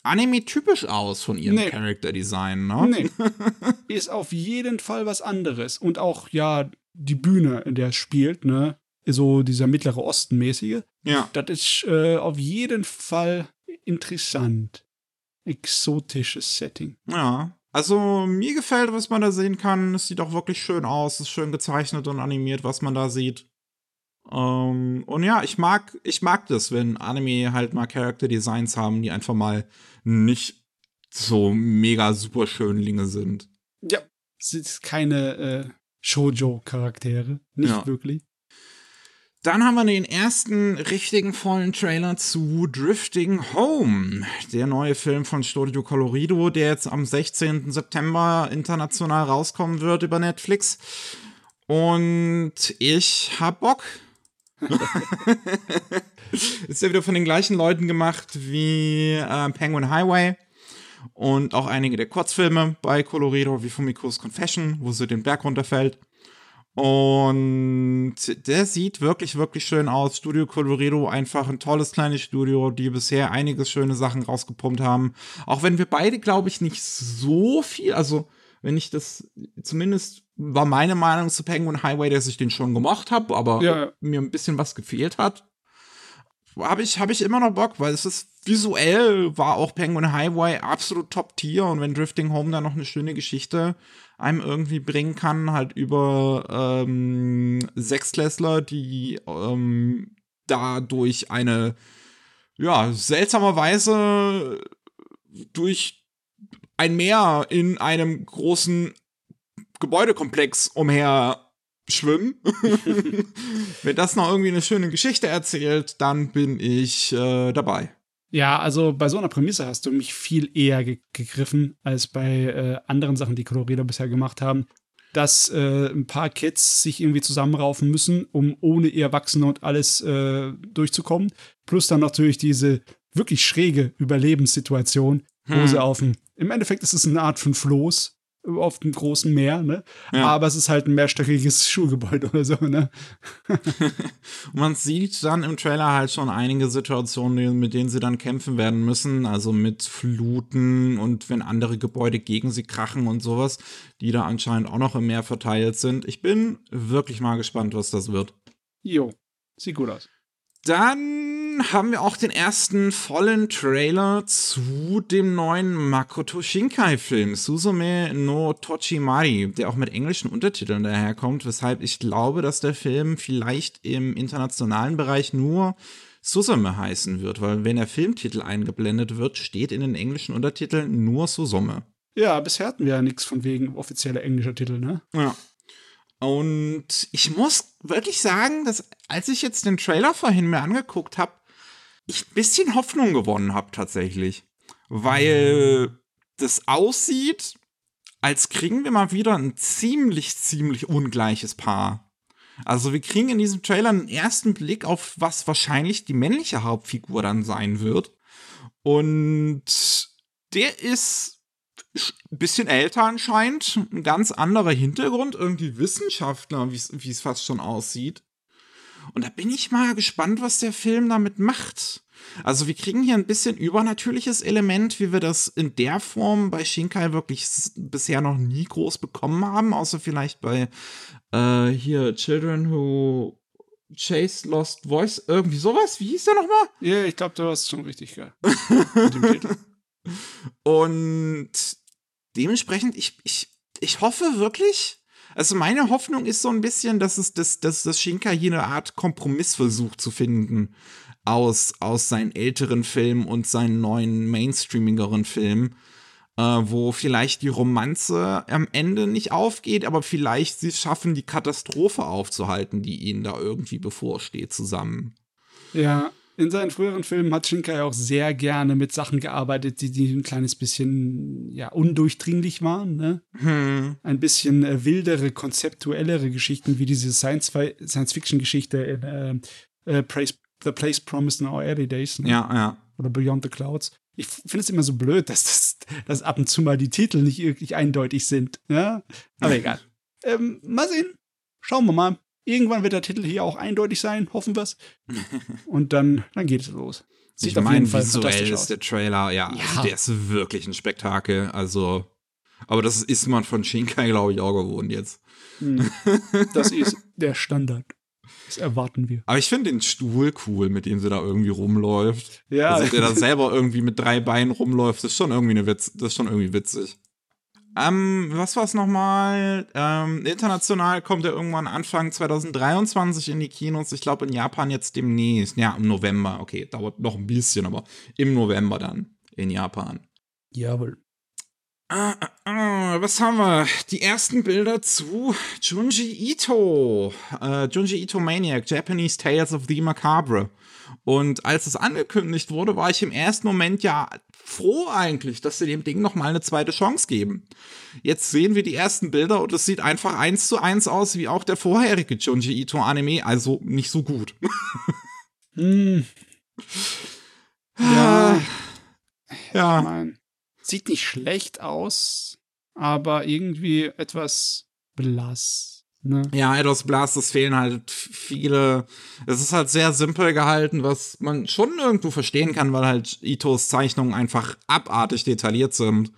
Anime-typisch aus von ihrem nee. Character-Design, ne? Nee. [LAUGHS] Ist auf jeden Fall was anderes. Und auch, ja, die Bühne, in der spielt, ne? So dieser mittlere Osten-mäßige. Ja. Das ist äh, auf jeden Fall interessant. Exotisches Setting. Ja. Also, mir gefällt, was man da sehen kann. Es sieht auch wirklich schön aus. Es ist schön gezeichnet und animiert, was man da sieht. Um, ähm, und ja, ich mag, ich mag das, wenn Anime halt mal Character Designs haben, die einfach mal nicht so mega super Schönlinge sind. Ja, sind keine äh, Shoujo-Charaktere. Nicht ja. wirklich. Dann haben wir den ersten richtigen vollen Trailer zu Drifting Home, der neue Film von Studio Colorido, der jetzt am 16. September international rauskommen wird über Netflix. Und ich hab Bock. Ist ja wieder von den gleichen Leuten gemacht wie äh, Penguin Highway und auch einige der Kurzfilme bei Colorido, wie Fumiko's Confession, wo sie den Berg runterfällt. Und der sieht wirklich, wirklich schön aus. Studio Colorido, einfach ein tolles kleines Studio, die bisher einige schöne Sachen rausgepumpt haben. Auch wenn wir beide, glaube ich, nicht so viel, also wenn ich das zumindest war meine Meinung zu Penguin Highway, dass ich den schon gemocht habe, aber ja. mir ein bisschen was gefehlt hat. Habe ich, hab ich immer noch Bock, weil es ist visuell war auch Penguin Highway absolut top tier und wenn Drifting Home da noch eine schöne Geschichte einem irgendwie bringen kann, halt über ähm, Sechsklässler, die ähm, da durch eine ja, seltsamerweise durch ein Meer in einem großen Gebäudekomplex umher schwimmen. [LAUGHS] Wenn das noch irgendwie eine schöne Geschichte erzählt, dann bin ich äh, dabei. Ja, also bei so einer Prämisse hast du mich viel eher ge gegriffen als bei äh, anderen Sachen, die Colorado bisher gemacht haben. Dass äh, ein paar Kids sich irgendwie zusammenraufen müssen, um ohne ihr Erwachsene und alles äh, durchzukommen. Plus dann natürlich diese wirklich schräge Überlebenssituation, wo Hm. sie auf dem. Im Endeffekt ist es eine Art von Floß auf dem großen Meer, ne? Ja. Aber es ist halt ein mehrstöckiges [LAUGHS] Schulgebäude oder so, ne? [LAUGHS] Man sieht dann im Trailer halt schon einige Situationen, mit denen sie dann kämpfen werden müssen. Also mit Fluten und wenn andere Gebäude gegen sie krachen und sowas, die da anscheinend auch noch im Meer verteilt sind. Ich bin wirklich mal gespannt, was das wird. Jo, sieht gut aus. Dann haben wir auch den ersten vollen Trailer zu dem neuen Makoto Shinkai-Film, Suzume no Tochimari, der auch mit englischen Untertiteln daherkommt, weshalb ich glaube, dass der Film vielleicht im internationalen Bereich nur Suzume heißen wird, weil wenn der Filmtitel eingeblendet wird, steht in den englischen Untertiteln nur Suzume. Ja, bisher hatten wir ja nichts von wegen offizieller englischer Titel, ne? Ja. Und ich muss wirklich sagen, dass als ich jetzt den Trailer vorhin mir angeguckt habe, ich ein bisschen Hoffnung gewonnen habe tatsächlich. Weil das aussieht, als kriegen wir mal wieder ein ziemlich, ziemlich ungleiches Paar. Also wir kriegen in diesem Trailer einen ersten Blick auf, was wahrscheinlich die männliche Hauptfigur dann sein wird. Und der ist ein bisschen älter anscheinend, ein ganz anderer Hintergrund, irgendwie Wissenschaftler, wie es fast schon aussieht. Und da bin ich mal gespannt, was der Film damit macht. Also wir kriegen hier ein bisschen übernatürliches Element, wie wir das in der Form bei Shinkai wirklich bisher noch nie groß bekommen haben, außer vielleicht bei äh, hier Children Who Chase Lost Voice, irgendwie sowas. Wie hieß der nochmal? Ja, ich glaube, du hast es schon richtig geil. [LAUGHS] Und dementsprechend, ich, ich, ich hoffe wirklich, also meine Hoffnung ist so ein bisschen, dass es dass, dass das Shinkai hier eine Art Kompromissversuch zu finden aus, aus seinen älteren Filmen und seinen neuen mainstreamigeren Filmen, äh, wo vielleicht die Romanze am Ende nicht aufgeht, aber vielleicht sie schaffen, die Katastrophe aufzuhalten, die ihnen da irgendwie bevorsteht, zusammen. Ja, in seinen früheren Filmen hat Shinkai auch sehr gerne mit Sachen gearbeitet, die, die ein kleines bisschen ja, undurchdringlich waren. Ne? Hm. Ein bisschen äh, wildere, konzeptuellere Geschichten, wie diese Science- Science-Fiction-Geschichte in äh, äh, Praise, The Place Promised in Our Early Days. Ne? Ja, ja. Oder Beyond the Clouds. Ich finde es immer so blöd, dass, das, dass ab und zu mal die Titel nicht wirklich eindeutig sind. Ja? Aber egal. [LAUGHS] ähm, mal sehen. Schauen wir mal. Irgendwann wird der Titel hier auch eindeutig sein, hoffen wir's. [LAUGHS] Und dann, dann geht es los. Sieht ich auf meine, jeden Fall visuell ist der Trailer, ja, Ja. Also der ist wirklich ein Spektakel. Also, aber das ist man von Shinkai, glaube ich, auch gewohnt jetzt. Hm. [LAUGHS] Das ist der Standard. Das erwarten wir. Aber ich finde den Stuhl cool, mit dem sie da irgendwie rumläuft. Ja, Also, der da selber irgendwie mit drei Beinen rumläuft, das ist schon irgendwie eine Witz, das ist schon irgendwie witzig. Ähm, was war's nochmal? Ähm, international kommt er irgendwann Anfang 2023 in die Kinos. Ich glaube in Japan jetzt demnächst. Ja, im November. Okay, dauert noch ein bisschen, aber im November dann in Japan. jawohl. Ah, ah, ah, was haben wir? Die ersten Bilder zu Junji Ito. Äh, Junji Ito Maniac, Japanese Tales of the Macabre. Und als es angekündigt wurde, war ich im ersten Moment ja froh eigentlich, dass sie dem Ding noch mal eine zweite Chance geben. Jetzt sehen wir die ersten Bilder und es sieht einfach eins zu eins aus wie auch der vorherige Junji Ito Anime, also nicht so gut. [LAUGHS] Hm, Ja. [SIGHS] ich Ja. mein, sieht nicht schlecht aus, aber irgendwie etwas blass. Ne? Ja, Eidos Blast, es fehlen halt viele. Es ist halt sehr simpel gehalten, was man schon irgendwo verstehen kann, weil halt Itos Zeichnungen einfach abartig detailliert sind.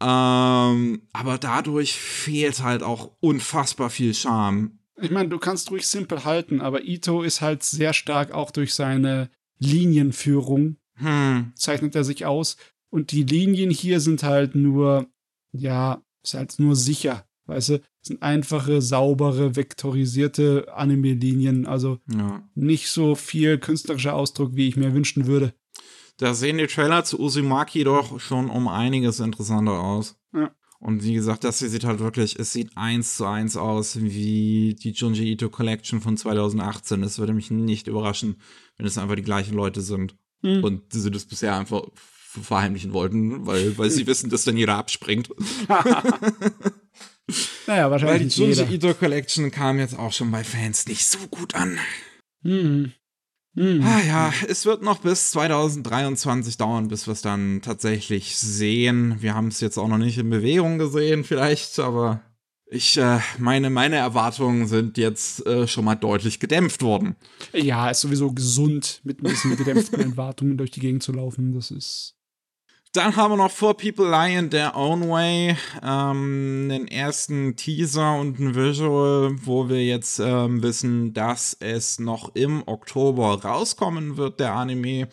Ähm, aber dadurch fehlt halt auch unfassbar viel Charme. Ich meine, du kannst ruhig simpel halten, aber Ito ist halt sehr stark auch durch seine Linienführung Hm, zeichnet er sich aus. Und die Linien hier sind halt nur, ja, ist halt nur sicher. Weißt du, sind einfache, saubere, vektorisierte Anime-Linien. Also ja. nicht so viel künstlerischer Ausdruck, wie ich mir wünschen würde. Da sehen die Trailer zu Uzumaki doch schon um einiges interessanter aus. Ja. Und wie gesagt, das hier sieht halt wirklich, es sieht eins zu eins aus wie die Junji Ito Collection von 2018. Es würde mich nicht überraschen, wenn es einfach die gleichen Leute sind. Mhm. Und sie das bisher einfach verheimlichen wollten, weil, weil sie [LAUGHS] wissen, dass dann jeder abspringt. [LAUGHS] [LAUGHS] naja, wahrscheinlich. Weil die Junji Ito Collection kam jetzt auch schon bei Fans nicht so gut an. Mhm. Mhm. Ah ja, es wird noch bis 2023 dauern, bis wir es dann tatsächlich sehen. Wir haben es jetzt auch noch nicht in Bewegung gesehen, vielleicht, aber ich äh, meine, meine Erwartungen sind jetzt äh, schon mal deutlich gedämpft worden. Ja, ist sowieso gesund, mit ein bisschen gedämpften [LAUGHS] Erwartungen durch die Gegend zu laufen. Das ist dann haben wir noch Four People Lie in Their Own Way, ähm, den ersten Teaser und ein Visual, wo wir jetzt ähm, wissen, dass es noch im Oktober rauskommen wird, der Anime,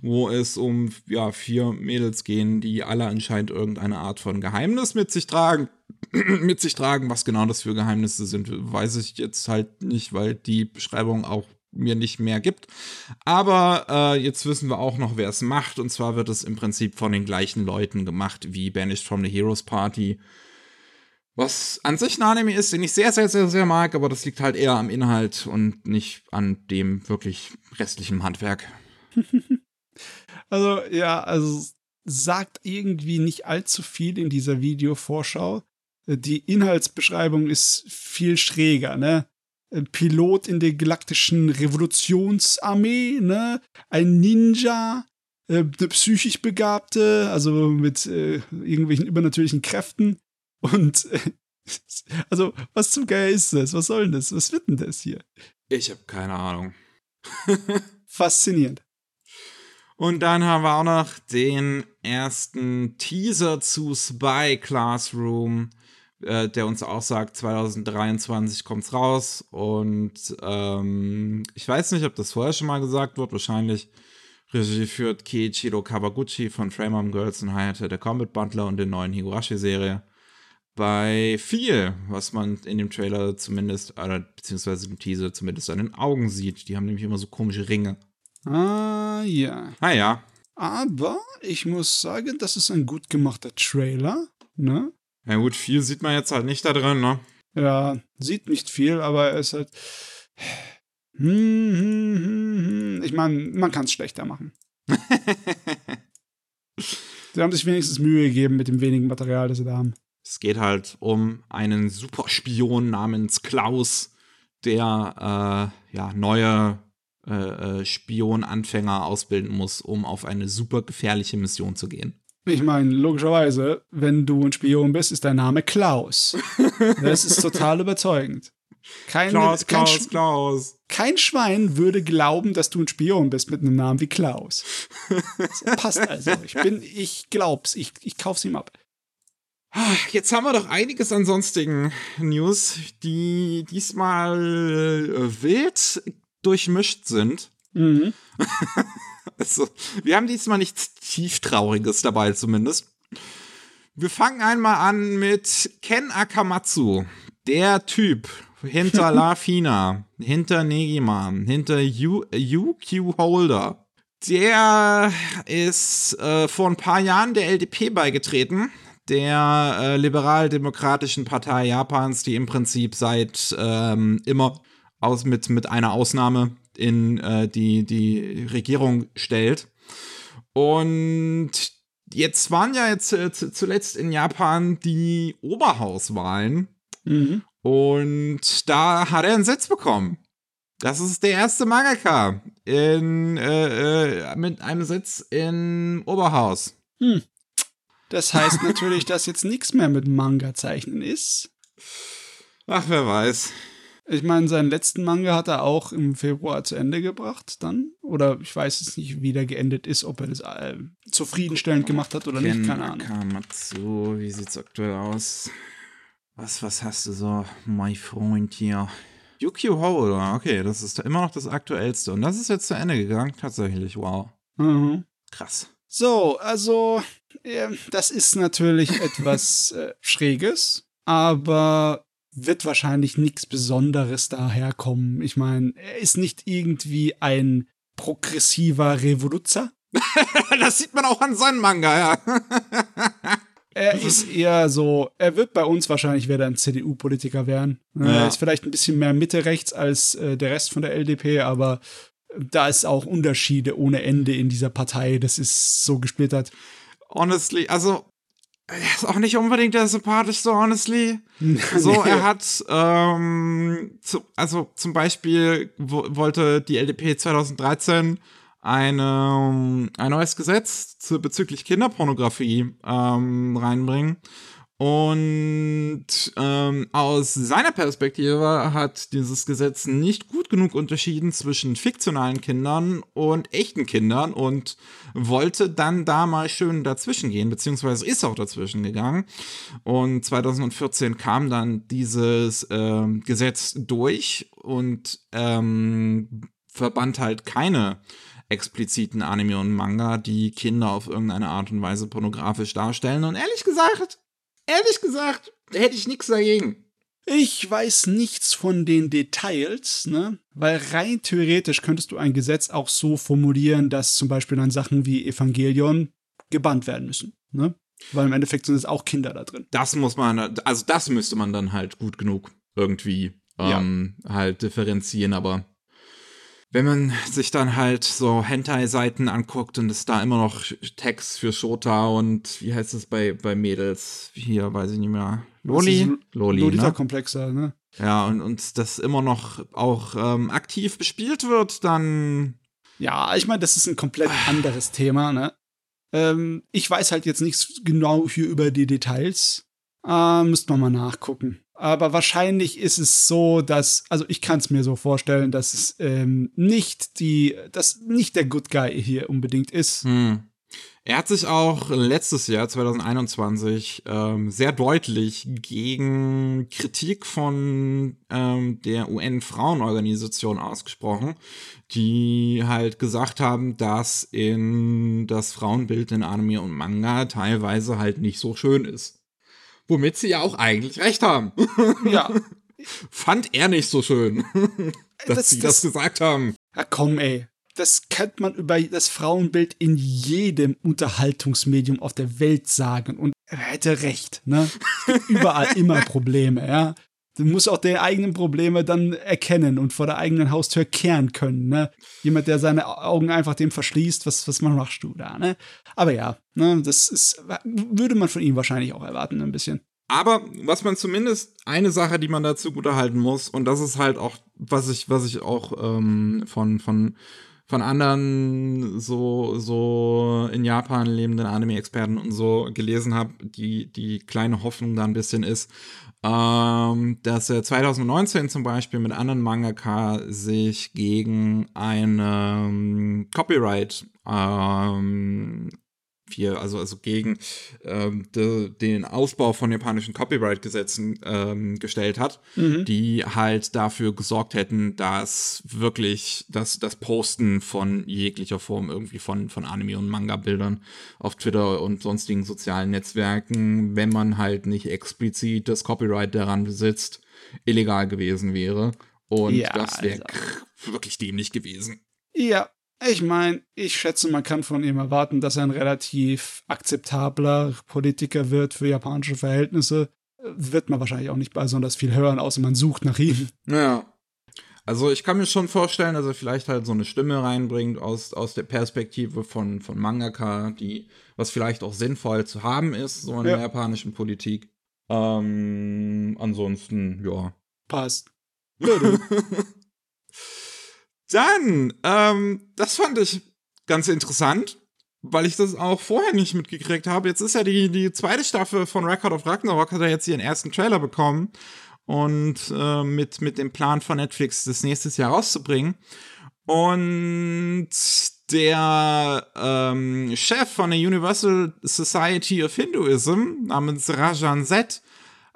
wo es um ja, vier Mädels gehen, die alle anscheinend irgendeine Art von Geheimnis mit sich tragen. [CLEARS THROAT] mit sich tragen, was genau das für Geheimnisse sind, weiß ich jetzt halt nicht, weil die Beschreibung auch mir nicht mehr gibt. Aber äh, jetzt wissen wir auch noch, wer es macht. Und zwar wird es im Prinzip von den gleichen Leuten gemacht wie Banished from the Heroes Party. Was an sich ein Anime ist, den ich sehr, sehr, sehr, sehr mag, aber das liegt halt eher am Inhalt und nicht an dem wirklich restlichen Handwerk. [LAUGHS] also, ja, also sagt irgendwie nicht allzu viel in dieser Videovorschau. Die Inhaltsbeschreibung ist viel schräger, ne? Pilot in der galaktischen Revolutionsarmee, ne? Ein Ninja, äh, eine psychisch Begabte, also mit äh, irgendwelchen übernatürlichen Kräften. Und äh, [LAUGHS] also, was zum Geier ist das? Was soll denn das? Was wird denn das hier? Ich habe keine Ahnung. [LAUGHS] Faszinierend. Und dann haben wir auch noch den ersten Teaser zu Spy Classroom. Äh, der uns auch sagt, 2023 kommt's raus. Und ähm, ich weiß nicht, ob das vorher schon mal gesagt wird. Wahrscheinlich Regie führt Kiichiro Kawaguchi von Frame Girls und Hayate der Combat Butler und der neuen Higurashi-Serie. Bei viel, was man in dem Trailer zumindest, oder beziehungsweise im Teaser zumindest an den Augen sieht. Die haben nämlich immer so komische Ringe. Ah, ja. Ah, ja. Aber ich muss sagen, das ist ein gut gemachter Trailer, ne? Ja gut, viel sieht man jetzt halt nicht da drin, ne? Ja, sieht nicht viel, aber er ist halt. Hm, hm, hm, ich meine, man kann es schlechter machen. [LAUGHS] sie haben sich wenigstens Mühe gegeben mit dem wenigen Material, das sie da haben. Es geht halt um einen Superspion namens Klaus, der äh, ja neue äh, äh Spionanfänger ausbilden muss, um auf eine super gefährliche Mission zu gehen. Ich meine, logischerweise, wenn du ein Spion bist, ist dein Name Klaus. [LAUGHS] Das ist total überzeugend. Kein, Klaus, kein Klaus, Klaus. Kein Schwein würde glauben, dass du ein Spion bist mit einem Namen wie Klaus. Das passt also. Ich bin, ich glaub's, ich, ich kauf's ihm ab. Jetzt haben wir doch einiges an sonstigen News, die diesmal äh, wild durchmischt sind. Mhm. [LAUGHS] Also, wir haben diesmal nichts tieftrauriges dabei zumindest. Wir fangen einmal an mit Ken Akamatsu, der Typ hinter [LAUGHS] La Fina, hinter Negiman, hinter UQ Holder. Der ist äh, vor ein paar Jahren der LDP beigetreten, der äh, liberal-demokratischen Partei Japans, die im Prinzip seit ähm, immer aus mit, mit einer Ausnahme in äh, die, die Regierung stellt. Und jetzt waren ja jetzt äh, zuletzt in Japan die Oberhauswahlen. Mhm. Und da hat er einen Sitz bekommen. Das ist der erste Mangaka in, äh, äh, mit einem Sitz in Oberhaus. Hm. Das heißt natürlich, [LAUGHS] dass jetzt nichts mehr mit Manga-Zeichnen ist. Ach, wer weiß. Ich meine, seinen letzten Manga hat er auch im Februar zu Ende gebracht, dann. Oder ich weiß jetzt nicht, wie der geendet ist, ob er das äh, zufriedenstellend gemacht hat oder Ken nicht, keine Ahnung. Kamatsu, wie sieht's aktuell aus? Was, was hast du so, mein Freund hier? Yukio Howler, okay, das ist immer noch das aktuellste. Und das ist jetzt zu Ende gegangen, tatsächlich, wow. Mhm. Krass. So, also, äh, das ist natürlich [LAUGHS] etwas äh, Schräges, aber wird wahrscheinlich nichts Besonderes daherkommen. Ich meine, er ist nicht irgendwie ein progressiver Revoluzer. [LAUGHS] das sieht man auch an seinem Manga, ja. [LAUGHS] er ist eher so, er wird bei uns wahrscheinlich wieder ein CDU-Politiker werden. Ja. Er ist vielleicht ein bisschen mehr Mitte-rechts als äh, der Rest von der LDP, aber da ist auch Unterschiede ohne Ende in dieser Partei. Das ist so gesplittert. Honestly, also ist auch nicht unbedingt der sympathischste, honestly. [LAUGHS] so, er hat, ähm, zu, also zum Beispiel wollte die LDP 2013 eine, ein neues Gesetz zu, bezüglich Kinderpornografie ähm, reinbringen. Und ähm, aus seiner Perspektive hat dieses Gesetz nicht gut genug unterschieden zwischen fiktionalen Kindern und echten Kindern und wollte dann da mal schön dazwischen gehen, beziehungsweise ist auch dazwischen gegangen. Und 2014 kam dann dieses ähm, Gesetz durch und ähm, verband halt keine expliziten Anime und Manga, die Kinder auf irgendeine Art und Weise pornografisch darstellen. Und ehrlich gesagt, ehrlich gesagt, hätte ich nichts dagegen. Ich weiß nichts von den Details, ne? Weil rein theoretisch könntest du ein Gesetz auch so formulieren, dass zum Beispiel dann Sachen wie Evangelion gebannt werden müssen, ne? Weil im Endeffekt sind es auch Kinder da drin. Das muss man, also das müsste man dann halt gut genug irgendwie ähm, ja. halt differenzieren, aber wenn man sich dann halt so Hentai-Seiten anguckt und es da immer noch Text für Shota und wie heißt es bei, bei Mädels? Hier, weiß ich nicht mehr. Loli? Loli. Lolita-Komplexer, ne? Ja, und, und das immer noch auch ähm, aktiv bespielt wird, dann. Ja, ich meine, das ist ein komplett anderes Thema, ne? Ähm, ich weiß halt jetzt nichts genau hier über die Details. Äh, müsste man mal nachgucken. Aber wahrscheinlich ist es so, dass, also ich kann es mir so vorstellen, dass es ähm, nicht die, dass nicht der Good Guy hier unbedingt ist. Hm. Er hat sich auch letztes Jahr, 2021, ähm, sehr deutlich gegen Kritik von ähm, der UN-Frauenorganisation ausgesprochen, die halt gesagt haben, dass in das Frauenbild in Anime und Manga teilweise halt nicht so schön ist. Womit sie ja auch eigentlich recht haben. [LAUGHS] Ja. Fand er nicht so schön, dass das, sie das, das gesagt haben. Ja, komm, ey. Das könnte man über das Frauenbild in jedem Unterhaltungsmedium auf der Welt sagen. Und er hätte recht, ne? Es gibt [LAUGHS] überall immer Probleme, ja. Du musst auch die eigenen Probleme dann erkennen und vor der eigenen Haustür kehren können, ne? Jemand, der seine Augen einfach dem verschließt, was, was machst du da, ne? Aber ja, ne, das ist, würde man von ihm wahrscheinlich auch erwarten, ein bisschen. Aber was man zumindest, eine Sache, die man dazu gut erhalten muss, und das ist halt auch, was ich, was ich auch ähm, von, von von anderen so, so in Japan lebenden Anime-Experten und so gelesen habe, die, die kleine Hoffnung da ein bisschen ist, ähm, dass er 2019 zum Beispiel mit anderen Mangaka sich gegen eine ähm, Copyright ähm, viel, also, also gegen ähm, de, den Ausbau von japanischen Copyright-Gesetzen ähm, gestellt hat, mhm. die halt dafür gesorgt hätten, dass wirklich das, das Posten von jeglicher Form irgendwie von, von Anime- und Manga-Bildern auf Twitter und sonstigen sozialen Netzwerken, wenn man halt nicht explizit das Copyright daran besitzt, illegal gewesen wäre. Und ja, das wäre also. [LAUGHS] wirklich dämlich gewesen. Ja, ich meine, ich schätze, man kann von ihm erwarten, dass er ein relativ akzeptabler Politiker wird für japanische Verhältnisse. Wird man wahrscheinlich auch nicht besonders viel hören, außer man sucht nach ihm. [LAUGHS] Ja. Also ich kann mir schon vorstellen, dass er vielleicht halt so eine Stimme reinbringt aus, aus der Perspektive von, von Mangaka, die, was vielleicht auch sinnvoll zu haben ist, so in ja. der japanischen Politik. Ähm, ansonsten, ja. Passt. [LAUGHS] Dann, ähm, das fand ich ganz interessant, weil ich das auch vorher nicht mitgekriegt habe. Jetzt ist ja die, die zweite Staffel von Record of Ragnarok, hat er jetzt ihren ersten Trailer bekommen und äh, mit, mit dem Plan von Netflix, das nächstes Jahr rauszubringen. Und der ähm, Chef von der Universal Society of Hinduism namens Rajan Set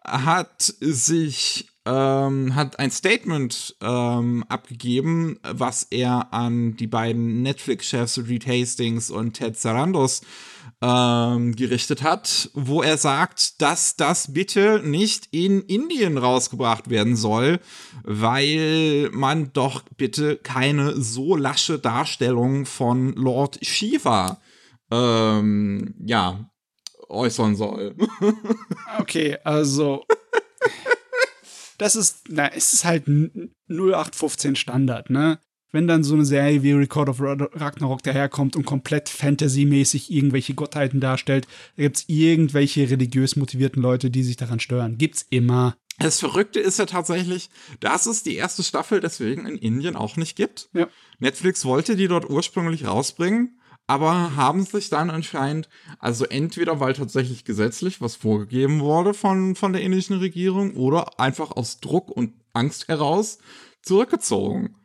hat sich ähm, hat ein Statement ähm, abgegeben, was er an die beiden Netflix-Chefs Reed Hastings und Ted Sarandos ähm, gerichtet hat, wo er sagt, dass das bitte nicht in Indien rausgebracht werden soll, weil man doch bitte keine so lasche Darstellung von Lord Shiva ähm, ja, äußern soll. [LAUGHS] okay, also das ist, na, es ist halt 0815 Standard, ne? wenn dann so eine Serie wie Record of Ragnarok daherkommt und komplett fantasymäßig irgendwelche Gottheiten darstellt, da gibt es irgendwelche religiös motivierten Leute, die sich daran stören. Gibt's immer. Das Verrückte ist ja tatsächlich, dass es die erste Staffel deswegen in Indien auch nicht gibt. Ja. Netflix wollte die dort ursprünglich rausbringen, aber haben sich dann anscheinend, also entweder weil tatsächlich gesetzlich was vorgegeben wurde von, von der indischen Regierung oder einfach aus Druck und Angst heraus zurückgezogen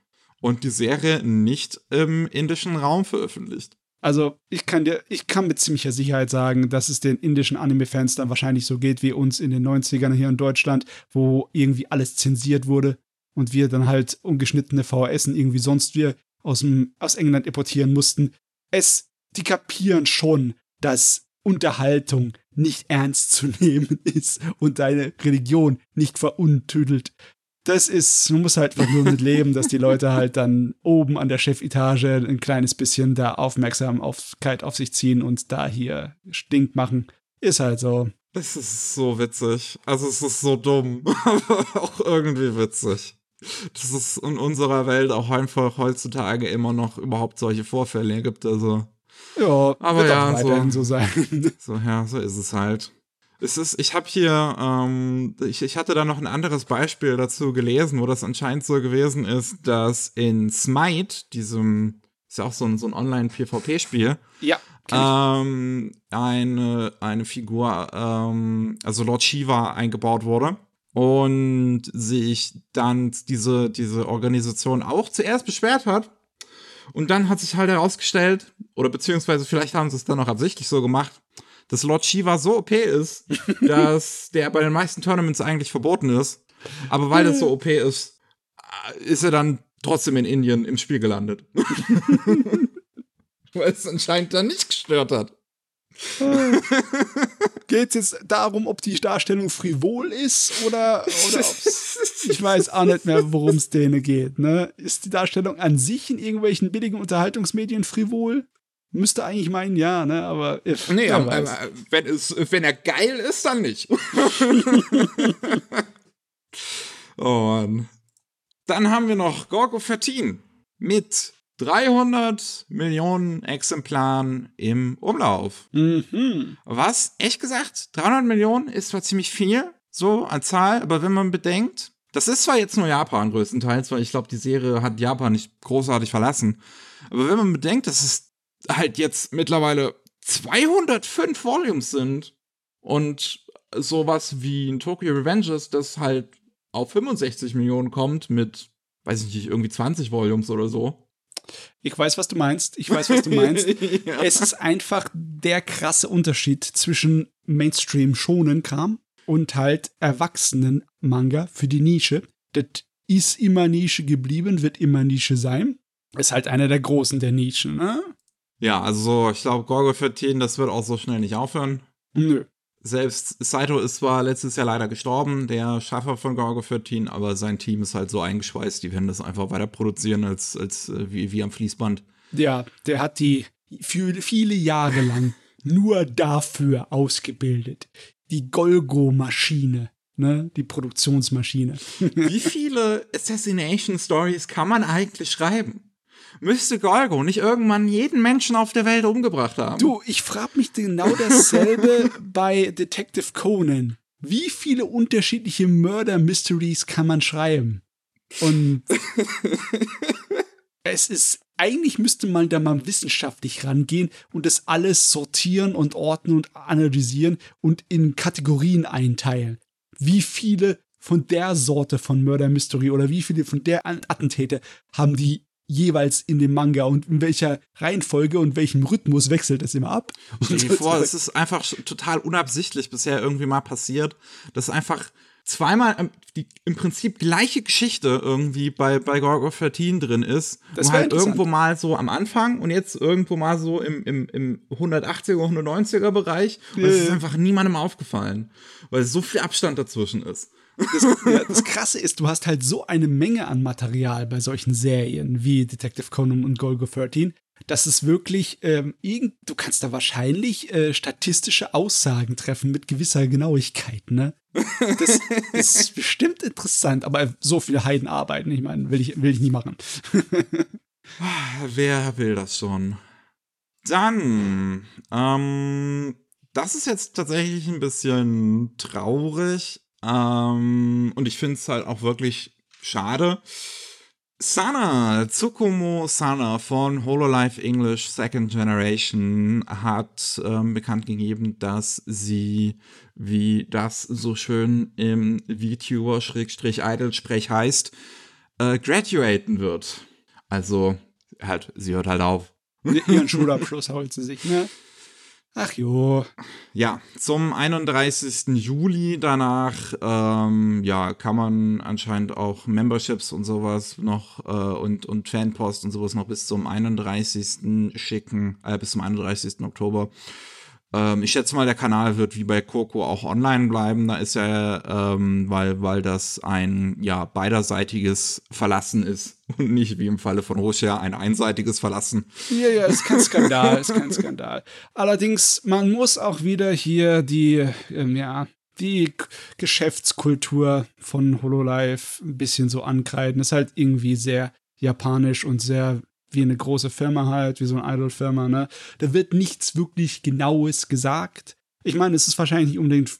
und die Serie nicht im indischen Raum veröffentlicht. Also ich kann dir, ich kann mit ziemlicher Sicherheit sagen, dass es den indischen Anime-Fans dann wahrscheinlich so geht wie uns in den 90ern hier in Deutschland, wo irgendwie alles zensiert wurde und wir dann halt ungeschnittene VHS irgendwie sonst wir aus, dem, aus England importieren mussten. Es, die kapieren schon, dass Unterhaltung nicht ernst zu nehmen [LAUGHS] ist und deine Religion nicht veruntüdelt das ist, man muss halt nur mit leben, dass die Leute halt dann oben an der Chefetage ein kleines bisschen da Aufmerksamkeit auf sich ziehen und da hier Stink machen. Ist halt so. Es ist so witzig. Also es ist so dumm, [LAUGHS] aber auch irgendwie witzig. Dass es in unserer Welt auch einfach heutzutage immer noch überhaupt solche Vorfälle gibt. Also. Ja, aber ja, so, so sein. [LAUGHS] So, ja, so ist es halt. Es ist, ich habe hier, ähm, ich, ich hatte da noch ein anderes Beispiel dazu gelesen, wo das anscheinend so gewesen ist, dass in Smite, diesem, ist ja auch so ein, so ein Online-PvP-Spiel, ja, ähm, eine, eine Figur, ähm, also Lord Shiva eingebaut wurde und sich dann diese, diese Organisation auch zuerst beschwert hat. Und dann hat sich halt herausgestellt, oder beziehungsweise vielleicht haben sie es dann auch absichtlich so gemacht, dass Lord Shiva so OP ist, [LAUGHS] dass der bei den meisten Tournaments eigentlich verboten ist. Aber weil das so OP ist, ist er dann trotzdem in Indien im Spiel gelandet. [LAUGHS] weil es anscheinend dann nicht gestört hat. [LAUGHS] Geht es jetzt darum, ob die Darstellung frivol ist oder, oder [LAUGHS] ich weiß auch nicht mehr, worum es denen geht. Ne? Ist die Darstellung an sich in irgendwelchen billigen Unterhaltungsmedien frivol? Müsste eigentlich meinen, ja, ne? Aber if, nee, aber, aber wenn, es, wenn er geil ist, dann nicht. [LAUGHS] oh Mann. Dann haben wir noch Gorgo 13 mit 300 Millionen Exemplaren im Umlauf. Mhm. Was, echt gesagt, 300 Millionen ist zwar ziemlich viel, so an Zahl, aber wenn man bedenkt, das ist zwar jetzt nur Japan größtenteils, weil ich glaube, die Serie hat Japan nicht großartig verlassen. Aber wenn man bedenkt, dass es halt jetzt mittlerweile 205 Volumes sind und sowas wie ein Tokyo Revengers, das halt auf 65 Millionen kommt mit, weiß ich nicht, irgendwie 20 Volumes oder so. Ich weiß, was du meinst. Ich weiß, was du meinst. [LAUGHS] ja. Es ist einfach der krasse Unterschied zwischen Mainstream-Schonen-Kram und halt Erwachsenen-Manga für die Nische. Das ist immer Nische geblieben, wird immer Nische sein. Ist halt einer der Großen der Nischen, ne? Ja, also ich glaube, Gorgo 14, das wird auch so schnell nicht aufhören. Nö. Selbst Saito ist zwar letztes Jahr leider gestorben, der Schaffer von Gorgo 14, aber sein Team ist halt so eingeschweißt, die werden das einfach weiter produzieren als, als äh, wie, wie am Fließband. Ja, der hat die für viele Jahre lang nur dafür ausgebildet. Die Golgo-Maschine, ne? Die Produktionsmaschine. wie viele Assassination Stories kann man eigentlich schreiben? Müsste Gorgo nicht irgendwann jeden Menschen auf der Welt umgebracht haben. Du, ich frage mich genau dasselbe [LAUGHS] bei Detective Conan. Wie viele unterschiedliche Murder-Mysteries kann man schreiben? Und [LAUGHS] es ist, eigentlich müsste man da mal wissenschaftlich rangehen und das alles sortieren und ordnen und analysieren und in Kategorien einteilen. Wie viele von der Sorte von Murder Mystery oder wie viele von der Attentäter haben die jeweils in dem Manga und in welcher Reihenfolge und welchem Rhythmus wechselt es immer ab. Stell dir vor, es ist einfach total unabsichtlich bisher irgendwie mal passiert, dass einfach zweimal die im Prinzip gleiche Geschichte irgendwie bei, bei Gorgo 13 drin ist. Das halt irgendwo mal so am Anfang und jetzt irgendwo mal so im, im, im 180er, 190er Bereich. Und es ist einfach niemandem aufgefallen, weil so viel Abstand dazwischen ist. Das, ja, das, Krasse ist, du hast halt so eine Menge an Material bei solchen Serien wie Detective Conan und Golgo 13, dass es wirklich, ähm, du kannst da wahrscheinlich äh, statistische Aussagen treffen mit gewisser Genauigkeit, ne? Das ist [LAUGHS] bestimmt interessant, aber so viele Heiden arbeiten, ich meine, will ich, will ich nie machen. Wer will das schon? Dann, ähm, das ist jetzt tatsächlich ein bisschen traurig. Ähm, und ich finde es halt auch wirklich schade. Sana, Tsukumo Sana von Hololive English Second Generation hat ähm, bekannt gegeben, dass sie, wie das so schön im VTuber-Idol-Sprech heißt, äh, graduaten wird. Also, halt, sie hört halt auf. Ihren Schulabschluss holt sie sich, ne? Ach jo. Ja, zum 31. Juli danach, ähm, ja, kann man anscheinend auch Memberships und sowas noch äh, und, und Fanpost und sowas noch bis zum 31. schicken, äh, bis zum 31. Oktober. Ähm, ich schätze mal, der Kanal wird wie bei Coco auch online bleiben. Da ist er, ähm, weil, weil das ein ja beiderseitiges Verlassen ist [LAUGHS] und nicht wie im Falle von Rocher ein einseitiges Verlassen. Ja, ja, ist kein Skandal, ist kein Skandal. Allerdings, man muss auch wieder hier die, ähm, ja, die Geschäftskultur von Hololive ein bisschen so ankreiden. Ist halt irgendwie sehr japanisch und sehr wie eine große Firma halt, wie so eine Idol-Firma, ne? Da wird nichts wirklich Genaues gesagt. Ich meine, es ist wahrscheinlich nicht unbedingt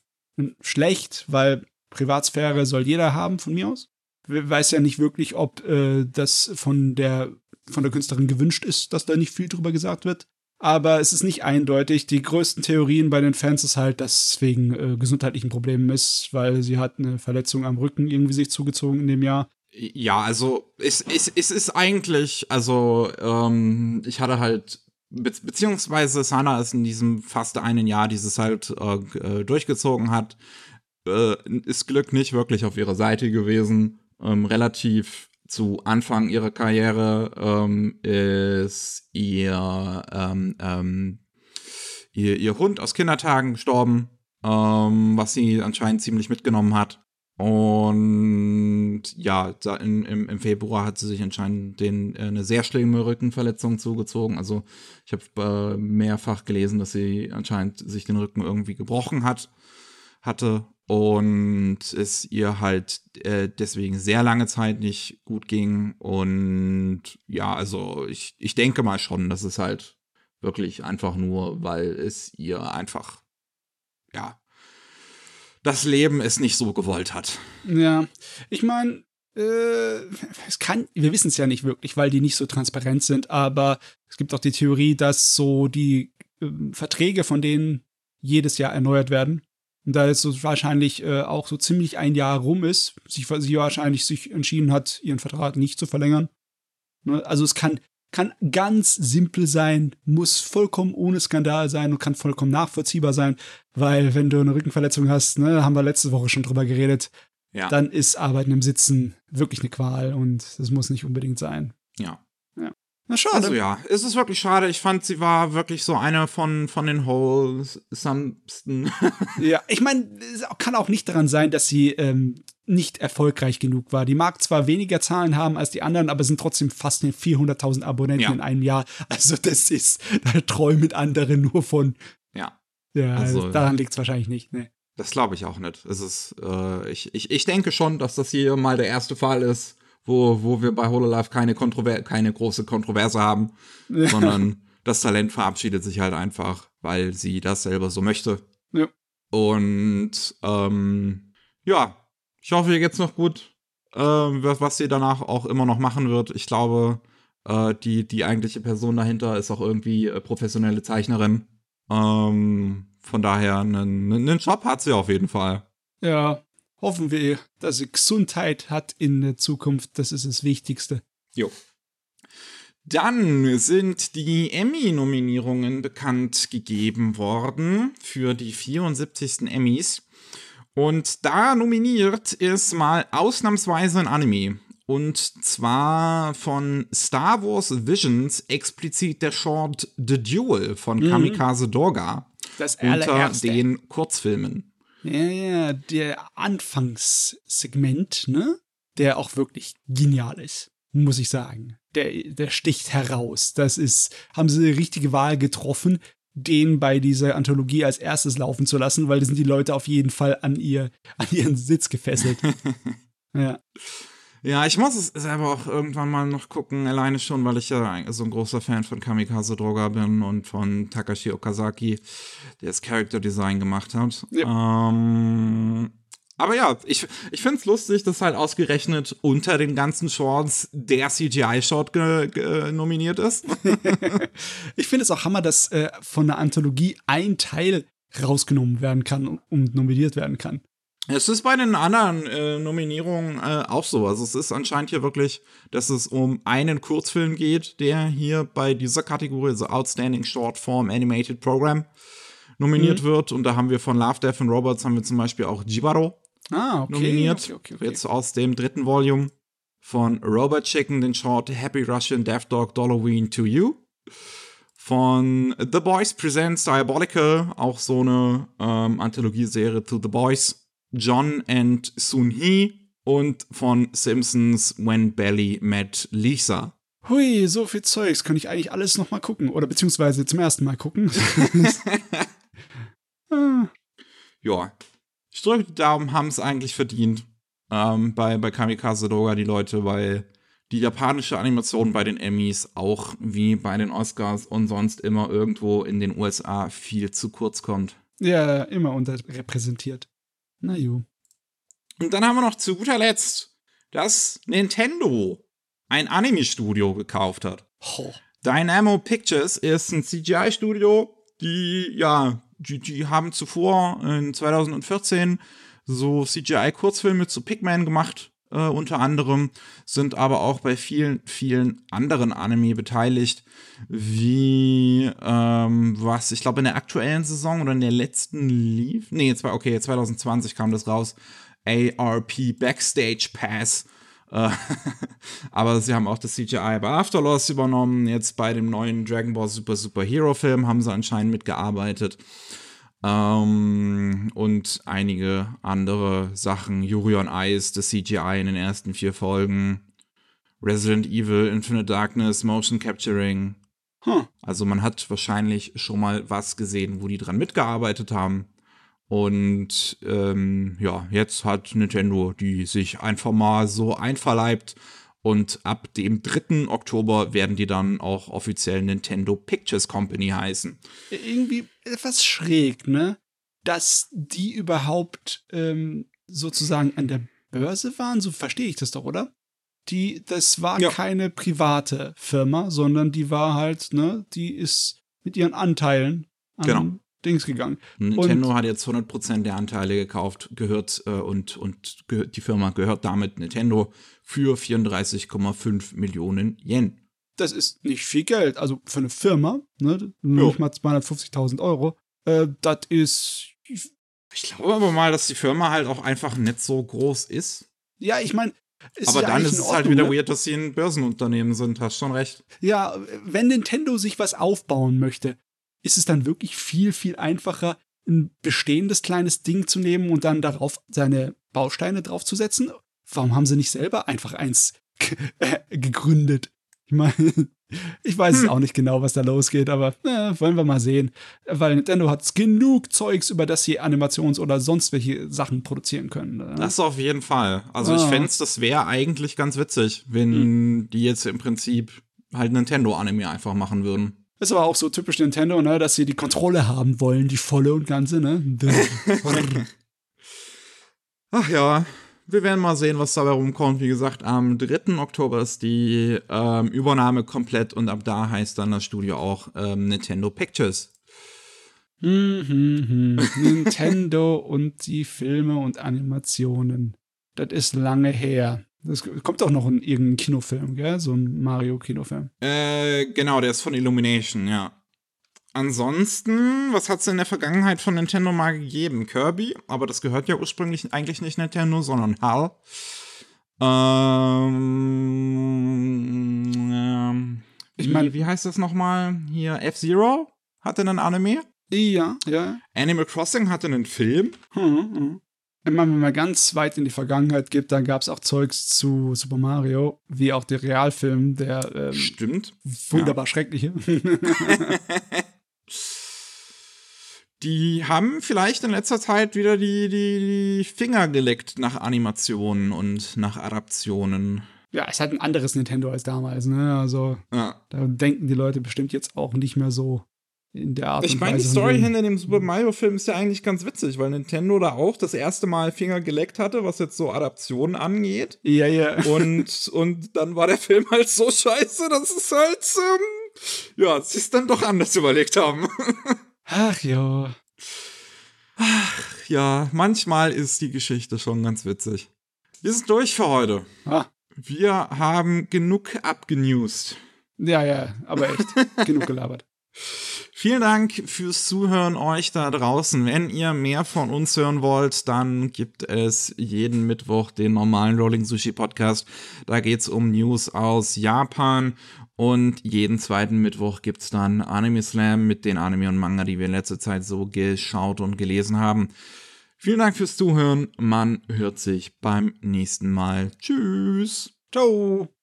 schlecht, weil Privatsphäre soll jeder haben, von mir aus. Ich weiß ja nicht wirklich, ob äh, das von der, von der Künstlerin gewünscht ist, dass da nicht viel drüber gesagt wird. Aber es ist nicht eindeutig. Die größten Theorien bei den Fans ist halt, dass es wegen äh, gesundheitlichen Problemen ist, weil sie hat eine Verletzung am Rücken irgendwie sich zugezogen in dem Jahr. Ja, also es, es, es ist eigentlich, also ähm, ich hatte halt, be beziehungsweise Sana ist in diesem fast einen Jahr dieses halt äh, durchgezogen hat, äh, ist Glück nicht wirklich auf ihrer Seite gewesen. Ähm, relativ zu Anfang ihrer Karriere ähm, ist ihr, ähm, ähm, ihr, ihr Hund aus Kindertagen gestorben, ähm, was sie anscheinend ziemlich mitgenommen hat. Und ja, in, im, im, Februar hat sie sich anscheinend den, äh, eine sehr schlimme Rückenverletzung zugezogen. Also ich habe äh, mehrfach gelesen, dass sie anscheinend sich den Rücken irgendwie gebrochen hat, hatte und es ihr halt äh, deswegen sehr lange Zeit nicht gut ging. Und ja, also ich, ich denke mal schon, dass es halt wirklich einfach nur, weil es ihr einfach, ja, das Leben es nicht so gewollt hat. Ja, ich meine, äh, es kann, wir wissen es ja nicht wirklich, weil die nicht so transparent sind, aber es gibt auch die Theorie, dass so die äh, Verträge von denen jedes Jahr erneuert werden. Und da es so wahrscheinlich äh, auch so ziemlich ein Jahr rum ist, sich, sie wahrscheinlich sich entschieden hat, ihren Vertrag nicht zu verlängern. Ne? Also es kann kann ganz simpel sein, muss vollkommen ohne Skandal sein und kann vollkommen nachvollziehbar sein, weil wenn du eine Rückenverletzung hast, ne, haben wir letzte Woche schon drüber geredet, ja. dann ist Arbeiten im Sitzen wirklich eine Qual und das muss nicht unbedingt sein. Ja. Ja. Na schade. Also ja, es ist wirklich schade. Ich fand, sie war wirklich so eine von, von den wholesomesten. ja, ich meine, es kann auch nicht daran sein, dass sie ähm, nicht erfolgreich genug war. Die mag zwar weniger Zahlen haben als die anderen, aber sind trotzdem fast 400.000 Abonnenten ja. in einem Jahr. Also das ist, da träumen andere nur von. Ja. Ja, also, daran liegt es wahrscheinlich nicht. Ne. Das glaube ich auch nicht. Es ist, äh, ich, ich, ich denke schon, dass das hier mal der erste Fall ist, wo, wo wir bei Hololive keine, Kontrover keine große Kontroverse haben, [LAUGHS] sondern das Talent verabschiedet sich halt einfach, weil sie das selber so möchte. Ja. Und ähm, ja, ich hoffe, ihr geht's noch gut, äh, was sie danach auch immer noch machen wird. Ich glaube, äh, die, die eigentliche Person dahinter ist auch irgendwie äh, professionelle Zeichnerin. Ähm, von daher, einen, einen Job hat sie auf jeden Fall. Ja, hoffen wir, dass sie Gesundheit hat in der Zukunft. Das ist das Wichtigste. Jo. Dann sind die Emmy-Nominierungen bekannt gegeben worden für die 74. Emmys. Und da nominiert ist mal ausnahmsweise ein Anime. Und zwar von Star Wars Visions explizit der Short The Duel von mhm. Kamikaze Dorga. Das unter den Kurzfilmen. Ja, ja, der Anfangssegment, ne? Der auch wirklich genial ist, muss ich sagen. Der, der sticht heraus. Das ist, haben sie die richtige Wahl getroffen. Den bei dieser Anthologie als erstes laufen zu lassen, weil da sind die Leute auf jeden Fall an, ihr, an ihren Sitz gefesselt. [LAUGHS] ja. Ja, ich muss es selber auch irgendwann mal noch gucken, alleine schon, weil ich ja so ein großer Fan von Kamikaze Droga bin und von Takashi Okazaki, der das Character Design gemacht hat. Ja. Ähm, aber ja, ich, ich finde es lustig, dass halt ausgerechnet unter den ganzen Shorts der CGI-Short nominiert ist. [LAUGHS] ich finde es auch Hammer, dass äh, von der Anthologie ein Teil rausgenommen werden kann und, nominiert werden kann. Es ist bei den anderen äh, Nominierungen äh, auch so. Also es ist anscheinend hier wirklich, dass es um einen Kurzfilm geht, der hier bei dieser Kategorie, also Outstanding Short Form Animated Program, nominiert mhm. wird. Und da haben wir von Love, Death and Robots haben wir zum Beispiel auch Jibaro ah, okay. nominiert. Okay, okay. Jetzt aus dem dritten Volume von Robot Chicken, den Short Happy Russian Death Dog Dolloween to You. Von The Boys Presents Diabolical, auch so eine ähm, Anthologieserie zu The Boys John and Soon Hee und von Simpsons When Belly Met Lisa. Hui, so viel Zeugs. Kann ich eigentlich alles nochmal gucken? Oder beziehungsweise zum ersten Mal gucken? ah. [LAUGHS] [LAUGHS] Ja. Ich drücke die Daumen, haben es eigentlich verdient. Ähm, bei, bei Kamikaze Doga die Leute, weil die japanische Animation bei den Emmys auch wie bei den Oscars und sonst immer irgendwo in den USA viel zu kurz kommt. Ja, immer unterrepräsentiert. Na ju. Und dann haben wir noch zu guter Letzt, dass Nintendo ein Anime-Studio gekauft hat. Oh. Dynamo Pictures ist ein CGI-Studio, die, ja, die, haben zuvor in 2014 so CGI-Kurzfilme zu Pigman gemacht, äh, unter anderem, sind aber auch bei vielen, vielen anderen Anime beteiligt, wie ähm, was, ich glaube in der aktuellen Saison oder in der letzten lief. Nee, jetzt war, okay, 2020 kam das raus. ARP Backstage Pass. Äh, [LAUGHS] aber sie haben auch das CGI bei Afterloss übernommen. Jetzt bei dem neuen Dragon Ball Super Super Hero Film haben sie anscheinend mitgearbeitet. Ähm, und einige andere Sachen. Yuri on Ice, das CGI in den ersten vier Folgen. Resident Evil, Infinite Darkness, Motion Capturing. Huh. Also man hat wahrscheinlich schon mal was gesehen, wo die dran mitgearbeitet haben. Und ähm, ja, jetzt hat Nintendo die sich einfach mal so einverleibt. Und ab dem 3. Oktober werden die dann auch offiziell Nintendo Pictures Company heißen. Irgendwie etwas schräg, ne? Dass die überhaupt ähm, sozusagen an der Börse waren, so verstehe ich das doch, oder? Die, das war ja. keine private Firma, sondern die war halt, ne, die ist mit ihren Anteilen an genau. Dings gegangen. Nintendo und, hat jetzt 100% der Anteile gekauft, gehört äh, und, und gehört, die Firma gehört damit Nintendo für 34,5 Millionen Yen. Das ist nicht viel Geld. Also für eine Firma, ne, nicht mal 250.000 Euro, äh, das ist. Ich glaube aber mal, dass die Firma halt auch einfach nicht so groß ist. Ja, ich meine, aber ja dann ist es halt wieder ne? weird, dass sie ein Börsenunternehmen sind, hast schon recht. Ja, wenn Nintendo sich was aufbauen möchte, ist es dann wirklich viel, viel einfacher, ein bestehendes kleines Ding zu nehmen und dann darauf seine Bausteine draufzusetzen? Warum haben sie nicht selber einfach eins gegründet? Ich meine, [LAUGHS] ich weiß hm. auch nicht genau, was da losgeht, aber äh, wollen wir mal sehen. Weil Nintendo hat genug Zeugs, über das sie Animations- oder sonst welche Sachen produzieren können. Äh. Das auf jeden Fall. Also ah. ich fände es, das wäre eigentlich ganz witzig, wenn hm. die jetzt im Prinzip halt Nintendo-Anime einfach machen würden. Ist aber auch so typisch Nintendo, ne, dass sie die Kontrolle haben wollen, die volle und ganze, ne? [LAUGHS] Ach ja, wir werden mal sehen, was dabei rumkommt. Wie gesagt, am 3. Oktober ist die ähm, Übernahme komplett und ab da heißt dann das Studio auch ähm, Nintendo Pictures. Mhm, mhm. Nintendo und die Filme und Animationen. Das ist lange her. Es kommt auch noch in irgendein Kinofilm, gell? So ein Mario-Kinofilm. Äh, genau, der ist von Illumination, ja. Ansonsten, was hat es in der Vergangenheit von Nintendo mal gegeben? Kirby, aber das gehört ja ursprünglich eigentlich nicht Nintendo, sondern HAL. Ähm, ähm, ich meine, wie heißt das nochmal? Hier, F-Zero hatte einen Anime. Ja, ja. Animal Crossing hatte einen Film. Hm, hm. Wenn man mal ganz weit in die Vergangenheit gibt, dann gab es auch Zeugs zu Super Mario, wie auch der Realfilm, der ähm, Stimmt. wunderbar ja. schreckliche. [LAUGHS] die haben vielleicht in letzter Zeit wieder die, die, die Finger geleckt nach Animationen und nach Adaptionen. Ja, es hat ein anderes Nintendo als damals, ne? Also, Ja. da denken die Leute bestimmt jetzt auch nicht mehr so in der Art Ich meine, die. Story hinter dem Super Mario-Film ist ja eigentlich ganz witzig, weil Nintendo da auch das erste Mal Finger geleckt hatte, was jetzt so Adaptionen angeht. Ja, ja. Und, [LAUGHS] und dann war der Film halt so scheiße, dass es halt, ähm, ja, sie es dann doch anders überlegt haben. [LAUGHS] Ach ja. ja, manchmal ist die Geschichte schon ganz witzig. Wir sind durch für heute. Ah, Wir haben genug abgenewst. ja, ja, aber echt. [LAUGHS] Genug gelabert. Vielen Dank fürs Zuhören euch da draußen. Wenn ihr mehr von uns hören wollt, dann gibt es jeden Mittwoch den normalen Rolling Sushi Podcast. Da geht's um News aus Japan. Und jeden zweiten Mittwoch gibt's dann Anime Slam mit den Anime und Manga, die wir in letzter Zeit so geschaut und gelesen haben. Vielen Dank fürs Zuhören. Man hört sich beim nächsten Mal. Tschüss. Ciao.